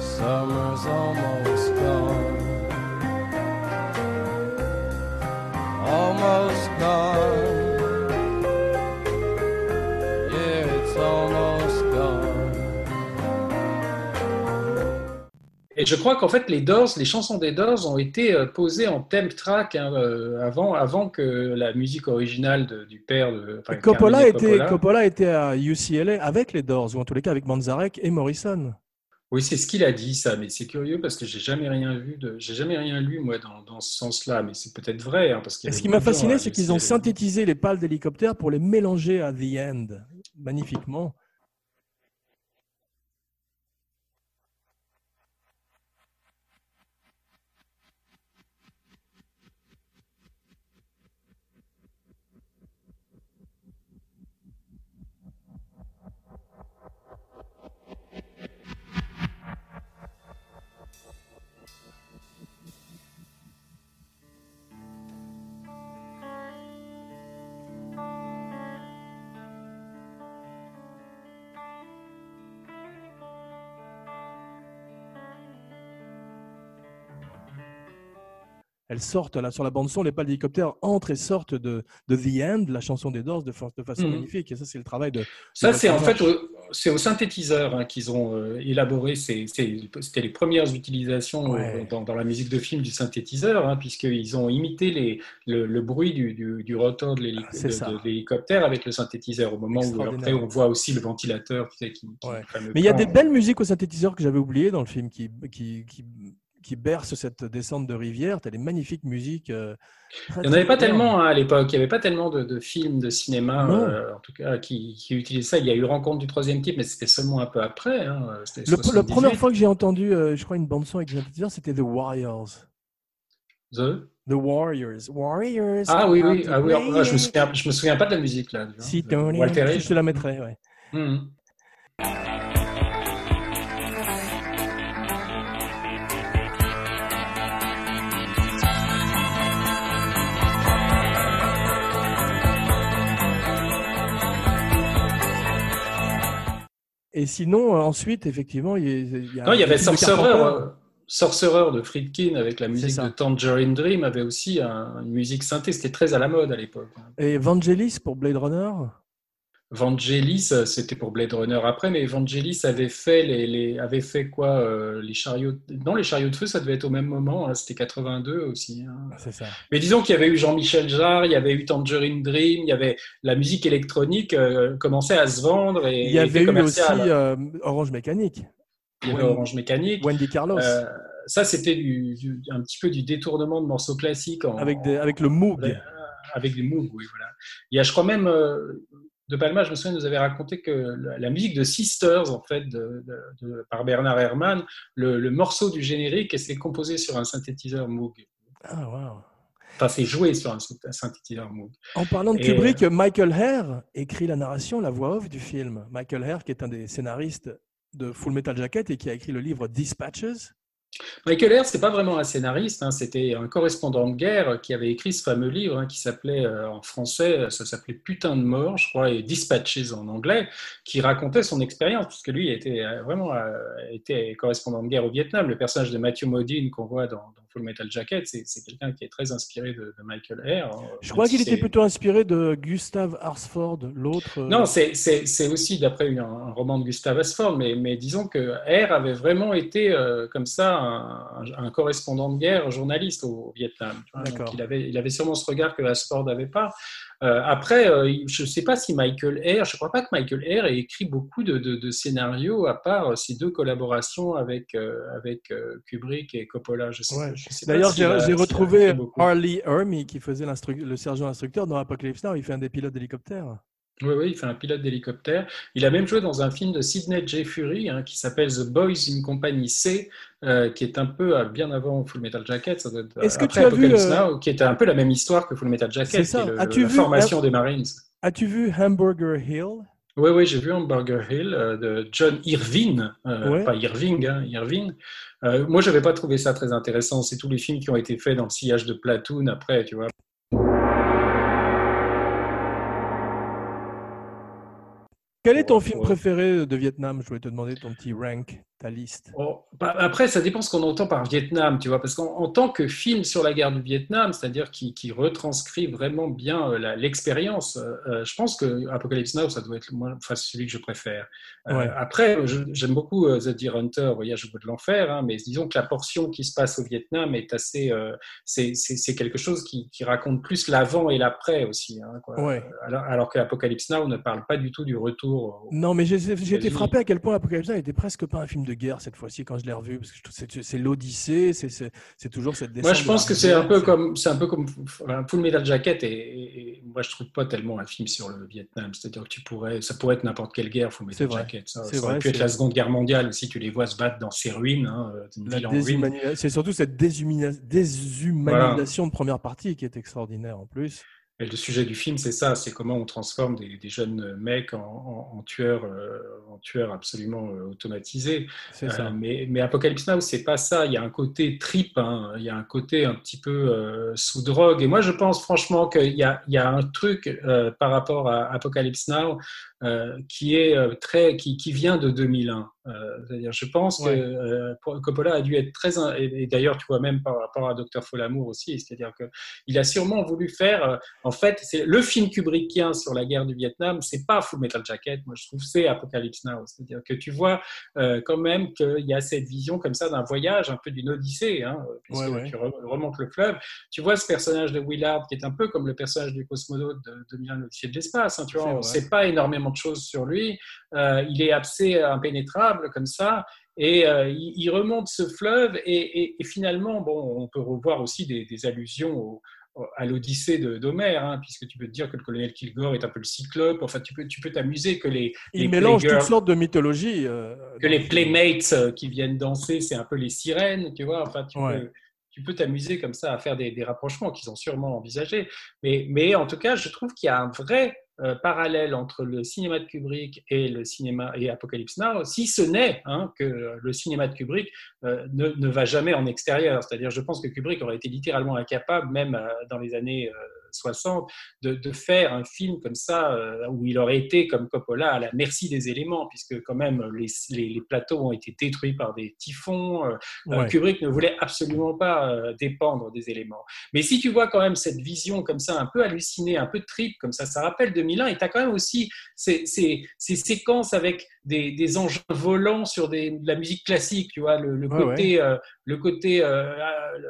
Summer's almost gone. Almost gone. Et je crois qu'en fait, les Doors, les chansons des Doors ont été euh, posées en thème track hein, euh, avant, avant que la musique originale de- du père de enfin, Coppola était, Coppola- Coppola était à UCLA avec les Doors, ou en tous les cas avec Manzarek et Morrison. Oui, c'est ce qu'il a dit, ça, mais c'est curieux parce que j'ai jamais rien vu de, j'ai jamais rien lu moi dans, dans ce sens-là, mais c'est peut-être vrai, hein, parce qu'il Et ce qui m'a fasciné, c'est qu'ils ont synthétisé les pales d'hélicoptère pour les mélanger à The End, magnifiquement. Elles sortent là sur la bande son, les pales d'hélicoptère entrent et sortent de, de The End, la chanson des Doors, de, fa- de façon Mhm. magnifique. Et ça, c'est le travail de. Ça, c'est en fait au, c'est au synthétiseur hein, qu'ils ont euh, élaboré. C'était les premières utilisations euh, Ouais. dans, dans la musique de film du synthétiseur, hein, puisqu'ils ont imité les, le, le bruit du, du, du rotor de C'est de- l'hélicoptère avec le synthétiseur. Au moment où après on voit aussi le ventilateur, tu sais, qui, Ouais. Mais il y a des belles musiques au synthétiseur que j'avais oubliées dans le film qui, qui, qui, qui bercent cette descente de rivière. Tu as des magnifiques musiques. euh, Il n'y en avait pas tellement hein, à l'époque. Il n'y avait pas tellement de, de films de cinéma, euh, en tout cas, qui, qui utilisaient ça. Il y a eu Rencontre du troisième type, mais c'était seulement un peu après. hein, Le, la 78. première fois que j'ai entendu, euh, je crois, une bande son avec synthétiseurs, c'était The Warriors. The- The Warriors. Warriors. Ah oui, oui, ah, oui. ah, je me je me souviens pas de la musique là. Si, Walter je te la mettrai, ouais. Mhm. Et sinon, euh, ensuite, effectivement, il y a. Non, il y avait Sorcerer, euh, Sorcerer de Friedkin avec la musique de Tangerine Dream avait aussi un- une musique synthé. C'était très à la mode à l'époque. Et Vangelis pour Blade Runner? Vangelis, c'était pour Blade Runner après, mais Vangelis avait fait les, les- avait fait quoi euh, les chariots Non, les chariots de feu, ça devait être au même moment. hein, c'était 82 aussi. hein. Ça. Mais disons qu'il y avait eu Jean-Michel Jarre, il y avait eu Tangerine Dream, il y avait la musique électronique euh, commençait à se vendre et Il y avait eu aussi euh, Orange Mécanique. il y avait Orange Mécanique. Wendy Carlos. Euh, ça, c'était du- du- un petit peu du détournement de morceaux classiques en- avec, des, avec le Moog. avec, des moves, oui, voilà. Il y a, je crois même, De Palma, je me souviens, nous avait raconté que la, musique de Sisters, en fait, de, de- de- par Bernard Herrmann, le, le morceau du générique, c'est composé sur un synthétiseur Moog. Ah, wow. Enfin, c'est joué sur un, synth- un synthétiseur Moog. En parlant de Et, Kubrick, Michael Hare écrit la narration, la voix off du film. Michael Hare, qui est un des scénaristes de Full Metal Jacket et qui a écrit le livre Dispatches. Michael Hare, c'est pas vraiment un scénariste, hein, c'était un correspondant de guerre qui avait écrit ce fameux livre hein, qui s'appelait euh, en français, ça s'appelait Putain de mort, je crois, et Dispatches en anglais, qui racontait son expérience, puisque lui était euh, vraiment euh, correspondant de guerre au Vietnam. Le personnage de Matthew Modine qu'on voit dans Full Metal Jacket, c'est quelqu'un qui est très inspiré de, de Michael Hare. hein, Je crois qu'il était plutôt inspiré de Gustav Harsford, l'autre. euh, Non, c'est- aussi d'après un, un roman de Gustave Asford, mais, mais disons que R avait vraiment été euh, comme ça un, un correspondant de guerre, journaliste au, au Vietnam. tu vois. Donc, D'accord. il, avait, il avait sûrement ce regard que Asford n'avait pas. Euh, après, euh, je ne sais pas si Michael Hare, je ne crois pas que Michael Hare ait écrit beaucoup de, de- de scénarios à part euh, ces deux collaborations avec, euh, avec euh, Kubrick et Coppola. Je sais, Ouais. D'ailleurs, j'ai retrouvé. Harley Hermy qui faisait le sergent instructeur dans Apocalypse Now. Il fait un des pilotes d'hélicoptère. Oui, oui, il fait un pilote d'hélicoptère. Il a même joué dans un film de Sidney J. Fury hein, qui s'appelle The Boys in Company C, euh, qui est un peu euh, bien avant Full Metal Jacket. Est-ce que tu as vu, Apocalypse euh, Now, qui était un peu la même histoire que Full Metal Jacket, C'est ça. le- la vu- formation des Marines. As-tu vu Hamburger Hill? Oui, oui, j'ai vu Hamburger Hill euh, de John Irvine, euh, Ouais. pas Irving, hein, Irvine. Euh, moi, je n'avais pas trouvé ça très intéressant. C'est tous les films qui ont été faits dans le sillage de Platoon après, tu vois. Quel est ton film ouais. préféré de Vietnam? Je voulais te demander ton petit rank, ta liste. Oh, bah, après, ça dépend ce qu'on entend par Vietnam, tu vois, parce qu'en en tant que film sur la guerre du Vietnam, c'est-à-dire qui, qui retranscrit vraiment bien euh, l'expérience, euh, euh, je pense que Apocalypse Now, ça doit être moi, enfin, celui que je préfère. Euh, Ouais. Après, j'aime beaucoup The Deer Hunter, Voyage au bout de l'enfer, hein, mais disons que la portion qui se passe au Vietnam est assez, c'est quelque chose qui, qui raconte plus l'avant et l'après aussi, hein, quoi. Ouais. alors, alors que Apocalypse Now ne parle pas du tout du retour. Au- Non, mais j'ai été frappé à quel point Apocalypse Now était presque pas un film de guerre cette fois-ci quand je l'ai revu, parce que c'est- l'Odyssée, c'est- toujours cette descente. Moi, je pense que c'est un peu comme, c'est un peu comme enfin, Full Metal Jacket. Et, et- et moi, je trouve pas tellement un film sur le Vietnam. C'est-à-dire que tu pourrais, ça pourrait être n'importe quelle guerre, Full C'est Metal vrai. Jacket. Ça, C'est ça aurait vrai, pu être c'est- la Seconde Guerre mondiale aussi. Tu les vois se battre dans ces ruines, hein, déshumani- C'est surtout cette déshumani- déshumanisation de première partie qui est extraordinaire en plus. Et le sujet du film, c'est ça, c'est comment on transforme des, des jeunes mecs en, en- en tueurs, euh, en tueurs absolument euh, automatisés. Euh, mais, mais Apocalypse Now, c'est pas ça. Il y a un côté trip, hein. il y a un côté un petit peu euh, sous drogue. Et moi, je pense franchement qu'il y a, il y a un truc par rapport à Apocalypse Now euh, qui est euh, très, qui, qui vient de 2001. Euh, c'est-à-dire, je pense Ouais. que euh, Coppola a dû être très, et, et d'ailleurs, tu vois même par rapport à Docteur Folamour aussi, c'est-à-dire que il a sûrement voulu faire, en fait, c'est le film kubrickien sur la guerre du Vietnam, c'est pas Full Metal Jacket, moi je trouve c'est Apocalypse Now, c'est-à-dire que tu vois quand même qu'il y a cette vision comme ça d'un voyage, un peu d'une odyssée, hein, puisque Ouais, ouais. tu re- remontes le fleuve, tu vois ce personnage de Willard qui est un peu comme le personnage du cosmonaute de 2001 l'Odyssée de l'espace, hein, tu vois, C'est on ne sait pas énormément de choses sur lui, euh, il est assez impénétrable comme ça, et euh, il, il remonte ce fleuve, et, et- et finalement, bon, on peut revoir aussi des, des allusions au- à l'Odyssée de- d'Homère, hein, puisque tu peux te dire que le colonel Kilgore est un peu le cyclope, enfin tu peux tu peux t'amuser que les, Il les mélange toutes sortes de mythologies. euh, que les playmates qui viennent danser, c'est un peu les sirènes, tu vois. Enfin, tu Ouais. peux, tu peux t'amuser comme ça à faire des, des rapprochements qu'ils ont sûrement envisagés. Mais, mais en tout cas, je trouve qu'il y a un vrai euh, parallèle entre le cinéma de Kubrick et le cinéma et Apocalypse Now, si ce n'est hein, que le cinéma de Kubrick euh, ne, ne va jamais en extérieur. C'est-à-dire, je pense que Kubrick aurait été littéralement incapable, même euh, dans les années 60, de, de faire un film comme ça, euh, où il aurait été, comme Coppola, à la merci des éléments, puisque quand même les, les, les plateaux ont été détruits par des typhons. Euh, Ouais. Kubrick ne voulait absolument pas euh, dépendre des éléments. Mais si tu vois quand même cette vision comme ça, un peu hallucinée, un peu trip, comme ça, ça rappelle 2001, et tu as quand même aussi ces, ces, ces séquences avec des, des engins volants sur des, de la musique classique, tu vois, le, le Ouais, côté, euh, le côté euh,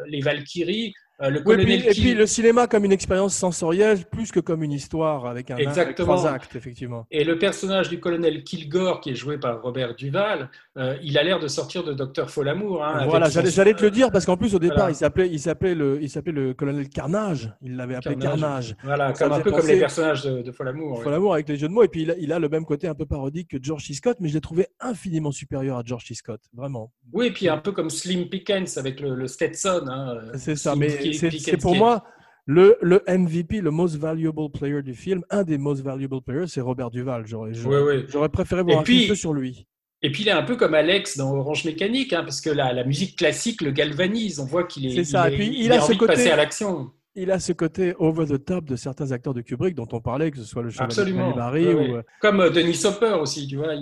les Valkyries, euh, le Oui, colonel puis- et puis le cinéma comme une expérience sensorielle plus que comme une histoire avec un Exactement. trois actes, effectivement. Et le personnage du colonel Kilgore, qui est joué par Robert Duval, euh, il a l'air de sortir de Docteur Folamour. Hein, voilà, j'allais son- te le dire parce qu'en plus au départ Voilà. il s'appelait il s'appelait le il s'appelait le colonel Carnage, il l'avait appelé Carnage. Carnage. Voilà, comme un peu comme les personnages de, de Folamour. Faut oui. l'amour avec les jeux de mots et puis il a, il a le même côté un peu parodique que George C. Scott, mais je l'ai trouvé infiniment supérieur à George C. Scott, vraiment. Oui, et puis un peu comme Slim Pickens avec le, le Stetson. hein, euh, C'est ça, mais c'est pour est- moi le, le MVP, le most valuable player du film, un des most valuable players, c'est Robert Duval. J'aurais Oui, oui. préféré voir un que sur lui. Et puis il est un peu comme Alex dans Orange Mécanique, hein, parce que la, la musique classique le galvanise. On voit qu'il est, C'est ça, il, et puis est- il il a a ce côté- de passer à l'action. Il a ce côté over the top de certains acteurs de Kubrick dont on parlait, que ce soit le chevalier. Barry Ouais, ou euh, Comme euh, Denis Hopper aussi, tu vois.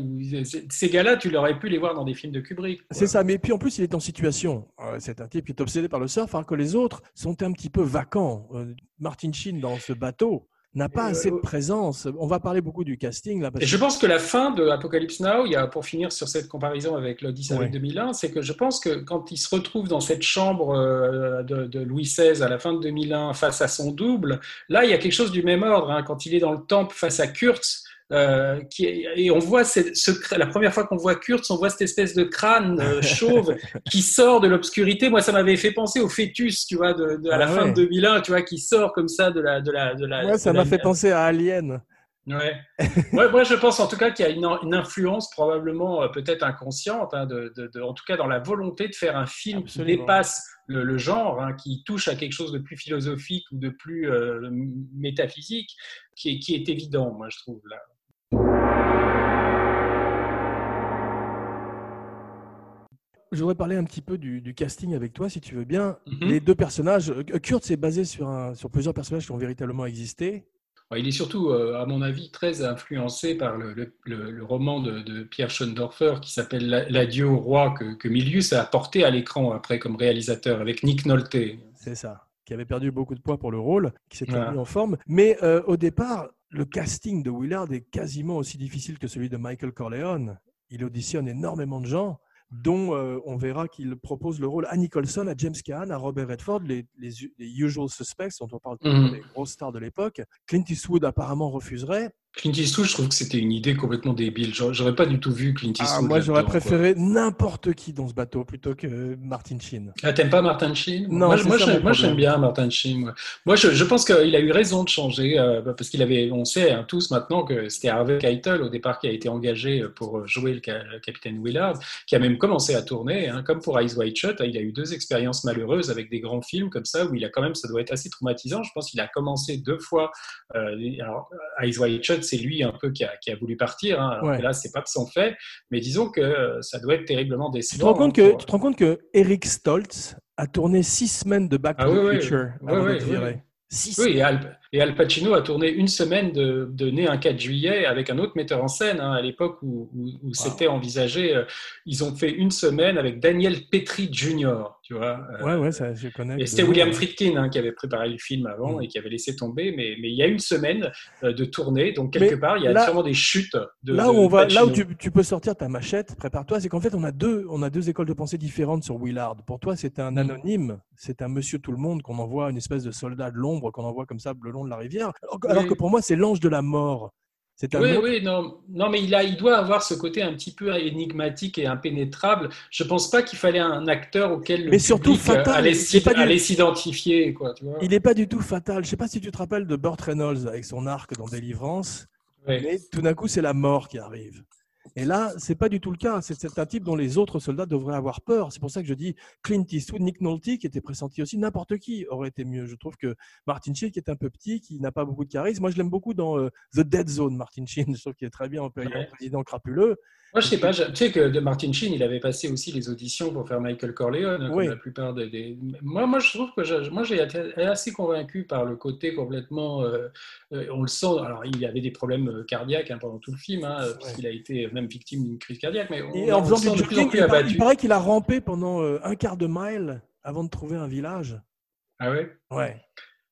ces gars-là, tu l'aurais pu les voir dans des films de Kubrick. C'est ça, mais puis en plus, il est en situation. Euh, C'est un type qui est obsédé par le surf, alors que les autres sont un petit peu vacants. Martin Sheen, dans ce bateau, n'a pas Euh, assez de présence. On va parler beaucoup du casting là. Parce Et je pense que la fin de Apocalypse Now, il y a, pour finir sur cette comparaison avec l'Odyssée Ouais. avec 2001, c'est que je pense que quand il se retrouve dans cette chambre euh, de, de Louis XVI à la fin de 2001 face à son double, là, il y a quelque chose du même ordre. hein. quand il est dans le temple face à Kurtz, euh, qui est- et on voit cette- ce, cr- la première fois qu'on voit Kurtz, on voit cette espèce de crâne euh, chauve qui sort de l'obscurité. Moi, ça m'avait fait penser au fœtus, tu vois, de, de- à la Ah fin ouais. de 2001, tu vois, qui sort comme ça de la, de la, de la. Ouais, ça m'a fait penser à Alien. Ouais. ouais, moi je pense en tout cas qu'il y a une, une influence probablement euh, peut-être inconsciente, hein, de, de- de- en tout cas dans la volonté de faire un film Absolument. qui dépasse le, le genre, hein, qui touche à quelque chose de plus philosophique ou de plus euh, métaphysique, qui est, qui est évident, moi je trouve là. Je voudrais parler un petit peu du, du casting avec toi, si tu veux bien. Mhm. Les deux personnages, euh, Kurt, c'est basé sur, un, sur plusieurs personnages qui ont véritablement existé. Il est surtout, euh, à mon avis, très influencé par le, le- le- le roman de, de Pierre Schoendorfer qui s'appelle La- L'adieu au roi que, que Milius a porté à l'écran après comme réalisateur avec Nick Nolte. C'est ça. Qui avait perdu beaucoup de poids pour le rôle, qui s'est Voilà. remis en forme. Mais euh, au départ, le casting de Willard est quasiment aussi difficile que celui de Michael Corleone. Il auditionne énormément de gens, dont euh, on verra qu'il propose le rôle à Nicholson, à James Caan, à Robert Redford, les, les, les usual suspects dont on parle toujours, les grosses stars de l'époque. Clint Eastwood apparemment refuserait. Clint Eastwood, je trouve que c'était une idée complètement débile. J'aurais pas du tout vu Clint Eastwood. Ah, moi, j'aurais préféré n'importe qui dans ce bateau plutôt que Martin Sheen. Ah, t'aimes pas Martin Sheen? Non, moi, c'est moi, ça j'aime- moi, bien Martin Sheen. Moi, Moi, je, je pense qu'il a eu raison de changer euh, parce qu'il avait, on sait hein, tous maintenant que c'était Harvey Keitel au départ qui a été engagé pour jouer le, ca- le capitaine Willard, qui a même commencé à tourner, hein, comme pour Eyes Wide Shut. Il a eu deux expériences malheureuses avec des grands films comme ça où il a quand même, ça doit être assez traumatisant. Je pense qu'il a commencé deux fois. euh, alors, Eyes Wide Shut, c'est lui un peu qui a, qui a voulu partir. Hein, alors Ouais. que là, c'est pas de son fait, mais disons que euh, ça doit être terriblement décevant. Tu te rends compte hein, que, pour- tu te rends compte que Eric Stoltz a tourné six semaines de Back to Ah the. Future Oui, avant oui, d'être oui, viré. oui. Six Oui, et. Al, Et Al Pacino a tourné une semaine de, de Né un 4 juillet avec un autre metteur en scène, hein, à l'époque où, où, où c'était envisagé. euh, Ils ont fait une semaine avec Daniel Petrie Jr., tu vois. euh, Ouais, ouais, ça, je connais. et c'était William. Friedkin hein, qui avait préparé le film avant Mm. et qui avait laissé tomber, mais, mais il y a une semaine euh, de tournée, donc quelque Mais part, il y a là- sûrement des chutes de Là où, on va, là où tu peux sortir ta machette, prépare-toi, c'est qu'en fait, on a, deux, on a deux écoles de pensée différentes sur Willard. Pour toi, c'est un Mm. anonyme, c'est un monsieur tout le monde qu'on envoie, une espèce de soldat de l'ombre qu'on envoie comme ça le long de la rivière. Alors, que- alors Oui. que pour moi, c'est l'ange de la mort. C'est un Oui, autre- oui, non, non, mais il, a, il doit avoir ce côté un petit peu énigmatique et impénétrable. Je pense pas qu'il fallait un acteur auquel le Mais surtout public euh, fatal, allait, du- s'identifier. Il n'est pas du tout fatal. Je sais pas si tu te rappelles de Burt Reynolds avec son arc dans Délivrance, mais tout d'un coup, c'est la mort qui arrive. Et là, c'est pas du tout le cas. C'est un type dont les autres soldats devraient avoir peur. C'est pour ça que je dis Clint Eastwood, Nick Nolte, qui était pressenti aussi. N'importe qui aurait été mieux. Je trouve que Martin Sheen, qui est un peu petit, qui n'a pas beaucoup de charisme. Moi, je l'aime beaucoup dans euh, The Dead Zone, Martin Sheen. Je trouve qu'il est très bien en période Ouais. président crapuleux. Moi, je sais pas, je- tu sais que de Martin Sheen, il avait passé aussi les auditions pour faire Michael Corleone, comme Oui. la plupart des. des- Moi, moi, je trouve que je- moi, j'ai été assez convaincu par le côté complètement. euh, euh, on le sent. Alors, il avait des problèmes cardiaques hein, pendant tout le film, hein, parce qu'il a été même victime d'une crise cardiaque, mais on, Et en faisant du jogging, il paraît, abattu. il paraît qu'il a rampé pendant euh, un quart de mile avant de trouver un village. Ah ouais? Ouais.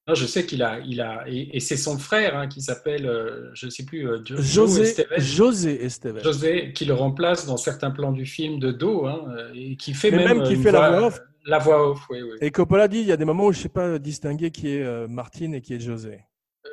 Non, je sais qu'il a, il a, et, et c'est son frère hein, qui s'appelle, euh, je sais plus, euh, José, Estevez. José Estevez. José, qui le remplace dans certains plans du film de dos, hein, et qui fait Mais même, même qui fait la voix off. La voix off, oui, oui. Et Coppola dit il y a des moments où je ne sais pas distinguer qui est Martine et qui est José.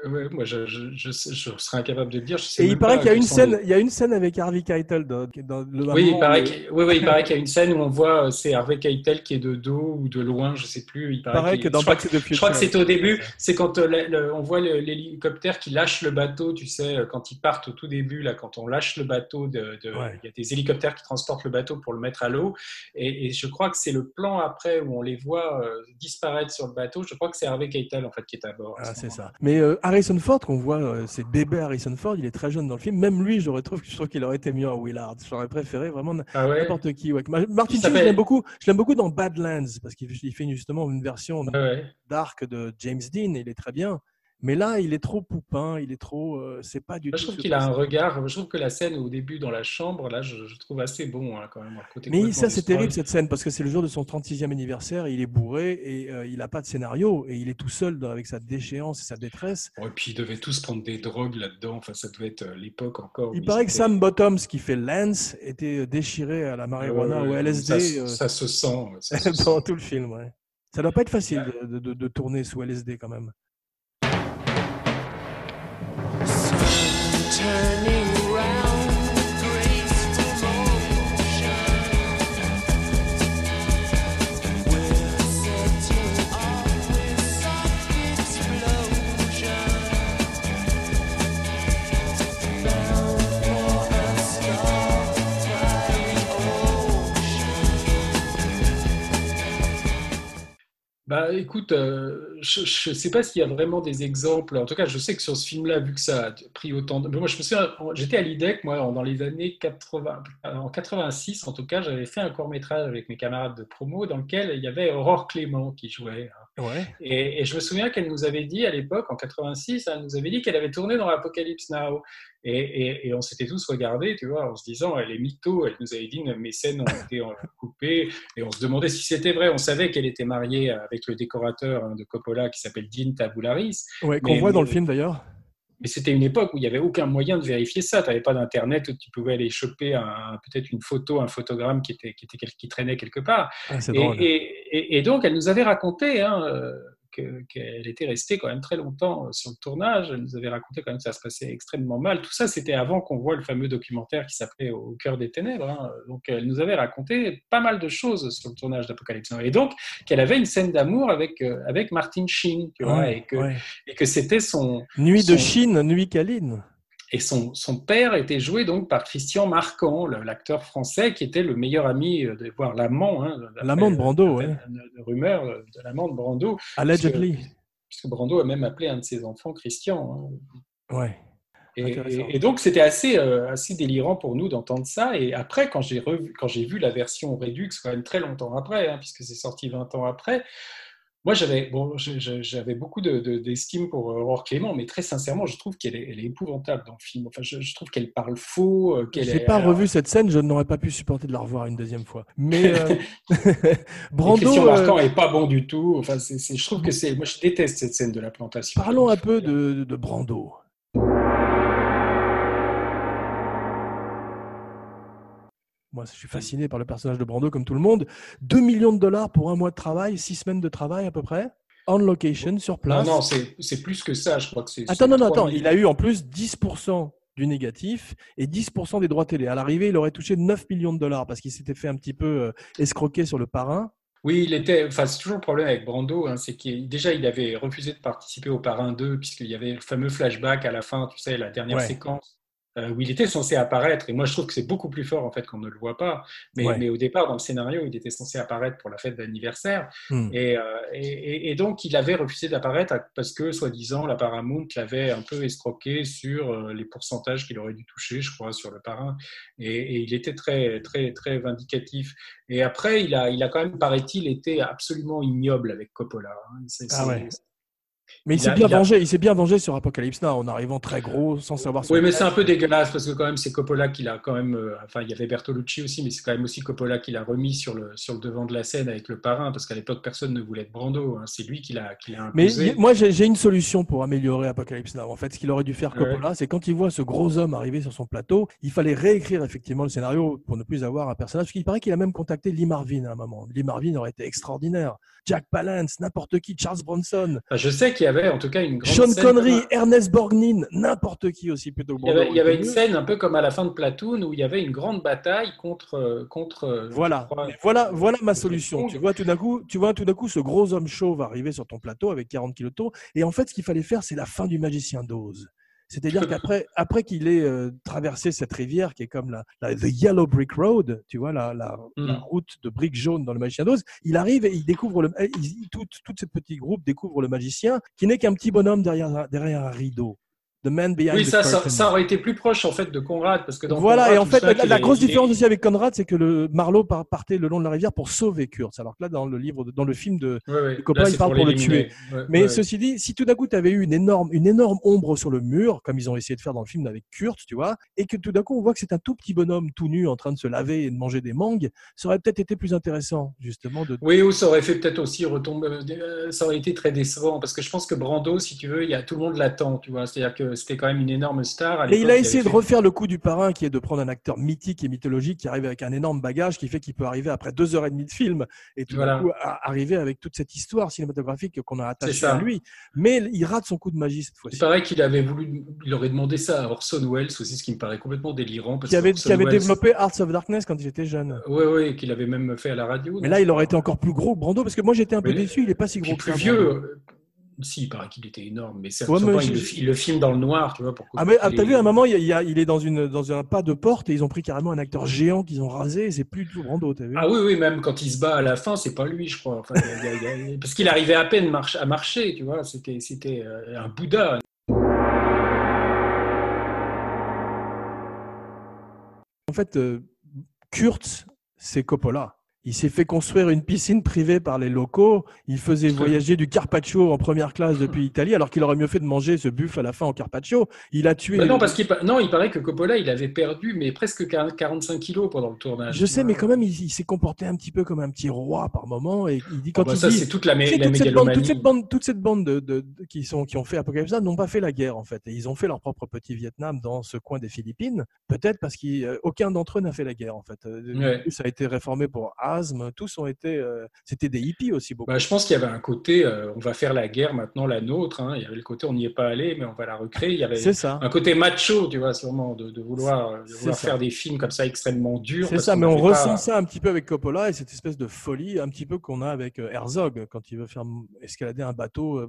Euh, ouais, moi, je, je, je, sais- je serais incapable de le dire. Je sais Et il paraît qu'il y a une scène, les- il y a une scène avec Harvey Keitel dans, dans le Oui, il paraît qu'il oui, oui, il paraît qu'il y a une scène où on voit euh, c'est Harvey Keitel qui est de dos ou de loin, je sais plus. Il paraît, paraît qu'il- que dans je crois Back to the Je crois que c'est au début, c'est quand euh, le- le- on voit l'hélicoptère qui lâche le bateau, tu sais, quand ils partent au tout début, là, quand on lâche le bateau, de, de- Ouais. il y a des hélicoptères qui transportent le bateau pour le mettre à l'eau, et, et je crois que c'est le plan après où on les voit euh, disparaître sur le bateau, je crois que c'est Harvey Keitel, en fait, qui est à bord. à Ah, ce c'est ça. Mais euh, Harrison Ford, qu'on voit, euh, c'est bébé Harrison Ford, il est très jeune dans le film. Même lui, j'aurais trouvé, je trouve qu'il aurait été mieux en Willard. J'aurais préféré vraiment Ah ouais n'importe qui. Ouais. Martin Sheen, je l'aime beaucoup. Je l'aime beaucoup dans Badlands parce qu'il il fait justement une version Ouais, ouais. dark de James Dean. Et il est très bien. Mais là, il est trop poupin. Il est trop. euh, c'est pas du Moi, tout. je trouve qu'il a un regard, je trouve que la scène au début dans la chambre, là, je, je trouve assez bon, hein, quand même. côté Mais ça, c'est terrible cette scène parce que c'est le jour de son 36e anniversaire. Il est bourré et euh, il n'a pas de scénario et il est tout seul dans- avec sa déchéance et sa détresse. Ouais, puis ils devaient tous prendre des drogues là-dedans, enfin, ça devait être euh, l'époque encore. Il paraît que Sam Bottoms, qui fait Lance, était déchiré à la marijuana ou à LSD Ça, se- ça se sent. ça se sent. pendant tout le film. Ouais. Ça doit pas être facile de, de- de tourner sous LSD quand même. Turning Bah, écoute, euh, je ne sais pas s'il y a vraiment des exemples. En tout cas, je sais que sur ce film-là, vu que ça a pris autant de... Moi, je me souviens, j'étais à l'IDEC, moi, dans les années 80, en 86, en tout cas, j'avais fait un court-métrage avec mes camarades de promo dans lequel il y avait Aurore Clément qui jouait. Ouais. Et, et je me souviens qu'elle nous avait dit à l'époque, en 86, elle nous avait dit qu'elle avait tourné dans Apocalypse Now. Et, et- et on s'était tous regardés, tu vois, en se disant, elle est mytho. Elle nous avait dit, mes scènes ont été euh, coupées. Et on se demandait si c'était vrai. On savait qu'elle était mariée avec le décorateur hein, de Coppola qui s'appelle Dean Tabularis. Ouais, qu'on Mais- voit dans le film d'ailleurs. Mais c'était une époque où il n'y avait aucun moyen de vérifier ça. Tu n'avais pas d'Internet où tu pouvais aller choper un- peut-être une photo, un photogramme qui, était, qui, était, qui traînait quelque part. Ah, et- et donc, elle nous avait raconté hein, euh, que- qu'elle était restée quand même très longtemps euh, sur le tournage. Elle nous avait raconté quand même que ça se passait extrêmement mal. Tout ça, c'était avant qu'on voit le fameux documentaire qui s'appelait Au cœur des ténèbres. hein. Donc, elle nous avait raconté pas mal de choses sur le tournage d'Apocalypse. Et donc, qu'elle avait une scène d'amour avec, euh, avec Martin Sheen, tu vois, Ouais, et que, ouais. et que c'était son, Nuit de Chine, nuit câline. Et son, son père était joué donc par Christian Marquand, l'acteur français qui était le meilleur ami, euh, de, voire l'amant, hein, L'amant de Brando, ouais. une rumeur euh, de l'amant de Brando, Allegedly. puisque Brando a même appelé un de ses enfants Christian. hein. Ouais. Et, donc c'était assez, euh, assez délirant pour nous d'entendre ça. Et après, quand j'ai revu, quand j'ai vu la version Redux, quand même très longtemps après, hein, puisque c'est sorti 20 ans après, Moi, j'avais bon, je- je- j'avais beaucoup de- de- d'estime pour euh, Aurore Clément, mais très sincèrement, je trouve qu'elle est, elle est épouvantable dans le film. Enfin, je, je trouve qu'elle parle faux, euh, qu'elle J'ai est. pas alors, revu cette scène, je n'aurais pas pu supporter de la revoir une deuxième fois. Mais euh, Brando, Christian euh, Marquand est pas bon du tout. Enfin, je trouve que c'est. Moi, je déteste cette scène de la plantation. parlons un peu de, de Brando. Moi, je suis fasciné par le personnage de Brando, comme tout le monde. 2 millions de dollars pour un mois de travail, 6 semaines de travail à peu près, on location, sur Non, place. non, c'est, c'est plus que ça. Je crois que c'est. Attends, non, non, 3 attends. Il a eu en plus 10% du négatif et 10% des droits télé. À l'arrivée, il aurait touché 9 millions de dollars parce qu'il s'était fait un petit peu euh, escroquer sur le parrain. Oui, il était. Enfin, c'est toujours le problème avec Brando, hein, c'est qu'il déjà il avait refusé de participer au Parrain 2 puisqu'il y avait le fameux flashback à la fin, tu sais, la dernière Ouais. séquence où il était censé apparaître. Et moi, je trouve que c'est beaucoup plus fort en fait qu'on ne le voit pas. Mais, Ouais. mais au départ, dans le scénario, il était censé apparaître pour la fête d'anniversaire. Hmm. Et, euh, et, donc, il avait refusé d'apparaître parce que, soi-disant, la Paramount l'avait un peu escroqué sur euh, les pourcentages qu'il aurait dû toucher, je crois, sur le parrain. Et, et il était très, très, très vindicatif. Et après, il a, il a quand même, paraît-il, été absolument ignoble avec Coppola. hein. C'est- Ah ouais. Mais il Il s'est bien vengé. Il s'est bien vengé sur Apocalypse Now en arrivant très gros sans savoir. Oui, mais c'est un peu dégueulasse parce que quand même c'est Coppola qui l'a quand même. euh, enfin, il y avait Bertolucci aussi, mais c'est quand même aussi Coppola qui l'a remis sur le sur le devant de la scène avec le parrain parce qu'à l'époque personne ne voulait être Brando. hein. C'est lui qui l'a qui l'a Mais moi, j'ai une solution pour améliorer Apocalypse Now. En fait, ce qu'il aurait dû faire Ouais. Coppola, c'est quand il voit ce gros homme arriver sur son plateau, il fallait réécrire effectivement le scénario pour ne plus avoir un personnage. Parce qu'il paraît qu'il a même contacté Lee Marvin à un moment. Lee Marvin aurait été extraordinaire. Jack Palance, n'importe qui, Charles Bronson, Enfin, je sais qu'il y avait en tout cas une grande Sean scène Connery, Ernest Borgnine, n'importe qui aussi plutôt Il y, avait, Brando il y avait aurait une scène un peu comme à la fin de Platoon où il y avait une grande bataille contre euh, contre. euh, Voilà, crois, voilà, voilà ma solution. Tu vois tout d'un coup, tu vois tout d'un coup ce gros homme chauve arriver sur ton plateau avec 40 kilos de taux. Et en fait, ce qu'il fallait faire, c'est la fin du magicien d'Oz. C'est-à-dire qu'après, après qu'il ait euh, traversé cette rivière qui est comme la, la- the Yellow Brick Road, tu vois la, la, Mm. la route de briques jaunes dans le magicien d'Oz, il arrive et il découvre le, il- tout, tout ce petit groupe découvre le magicien qui n'est qu'un petit bonhomme derrière un rideau. The man behind Oui, the ça, ça, aurait été plus proche en fait de Conrad parce que dans Voilà, Conrad, et en fait, la, grosse différence aussi avec Conrad, c'est que le Marlowe par- partait le long de la rivière pour sauver Kurtz, alors que là, dans le livre, dans le film de. Ouais, ouais. Le copain, Là, il parle pour le l'éliminer. Ouais, Mais ceci dit, si tout d'un coup, tu avais eu une énorme, une énorme ombre sur le mur, comme ils ont essayé de faire dans le film avec Kurtz, tu vois, et que tout d'un coup, on voit que c'est un tout petit bonhomme tout nu en train de se laver et de manger des mangues, ça aurait peut-être été plus intéressant, justement, de. Oui, ou ça aurait fait peut-être aussi retomber. euh, Ça aurait été très décevant parce que je pense que Brando, si tu veux, il y a tout le monde l'attend, tu vois. C'est-à-dire que c'était quand même une énorme star. à Et il a essayé de refaire le coup du parrain, qui est de prendre un acteur mythique et mythologique qui arrive avec un énorme bagage, qui fait qu'il peut arriver après deux heures et demie de film et tout Voilà. coup arriver avec toute cette histoire cinématographique qu'on a attachée à lui. Mais il rate son coup de magie cette Il fois-ci. paraît qu'il avait voulu, il aurait demandé ça à Orson Welles aussi, ce qui me paraît complètement délirant. Parce Qui avait, qu'Orson qui avait Welles- développé Hearts of Darkness quand il était jeune. Oui, oui, qu'il avait même fait à la radio. Mais là, il aurait été encore plus gros que Brando, parce que moi j'étais un peu Oui. déçu, il est pas si gros que plus ça, vieux. Si, il paraît qu'il était énorme, mais c'est Ouais, il, le, il le filme dans le noir, tu vois. Pour Ah mais ah, t'as vu à un moment il, y a- est dans une dans un pas de porte et ils ont pris carrément un acteur géant qu'ils ont rasé et c'est plus du tout Brando t'as vu Ah oui, oui, même quand il se bat à la fin, c'est pas lui, je crois. Enfin, y a- y a- Parce qu'il arrivait à peine marche- à marcher, tu vois. C'était, c'était euh, un Bouddha. En fait euh, Kurtz c'est Coppola il s'est fait construire une piscine privée par les locaux. Il faisait voyager du carpaccio en première classe depuis l'Italie, alors qu'il aurait mieux fait de manger ce buff à la fin en carpaccio. Il a tué. Bah non, parce qu'il non, il paraît que Coppola, il avait perdu, mais presque 40 45 kilos pendant le tournage. Je sais, mais quand même, il, il s'est comporté un petit peu comme un petit roi par moment. Et il dit Ah quand bah il ça, dit, c'est toute la, mé- la toute, cette bande, toute cette bande, toute cette bande de, de- de- qui, sont, qui ont fait Apocalypse n'ont pas fait la guerre en fait. Et ils ont fait leur propre petit Vietnam dans ce coin des Philippines. Peut-être parce qu'aucun d'entre eux n'a fait la guerre en fait. Euh, Ouais. Ça a été réformé pour Tous ont été. euh, C'était des hippies aussi beaucoup. Bah, je pense qu'il y avait un côté, euh, on va faire la guerre maintenant, la nôtre. hein. Il y avait le côté, on n'y est pas allé, mais on va la recréer. Il y avait ça. un côté macho, tu vois, sûrement, de, de vouloir, de C'est vouloir ça. faire des films comme ça extrêmement durs. C'est ça, mais on pas- ressent ça un petit peu avec Coppola et cette espèce de folie un petit peu qu'on a avec euh, Herzog quand il veut faire escalader un bateau euh,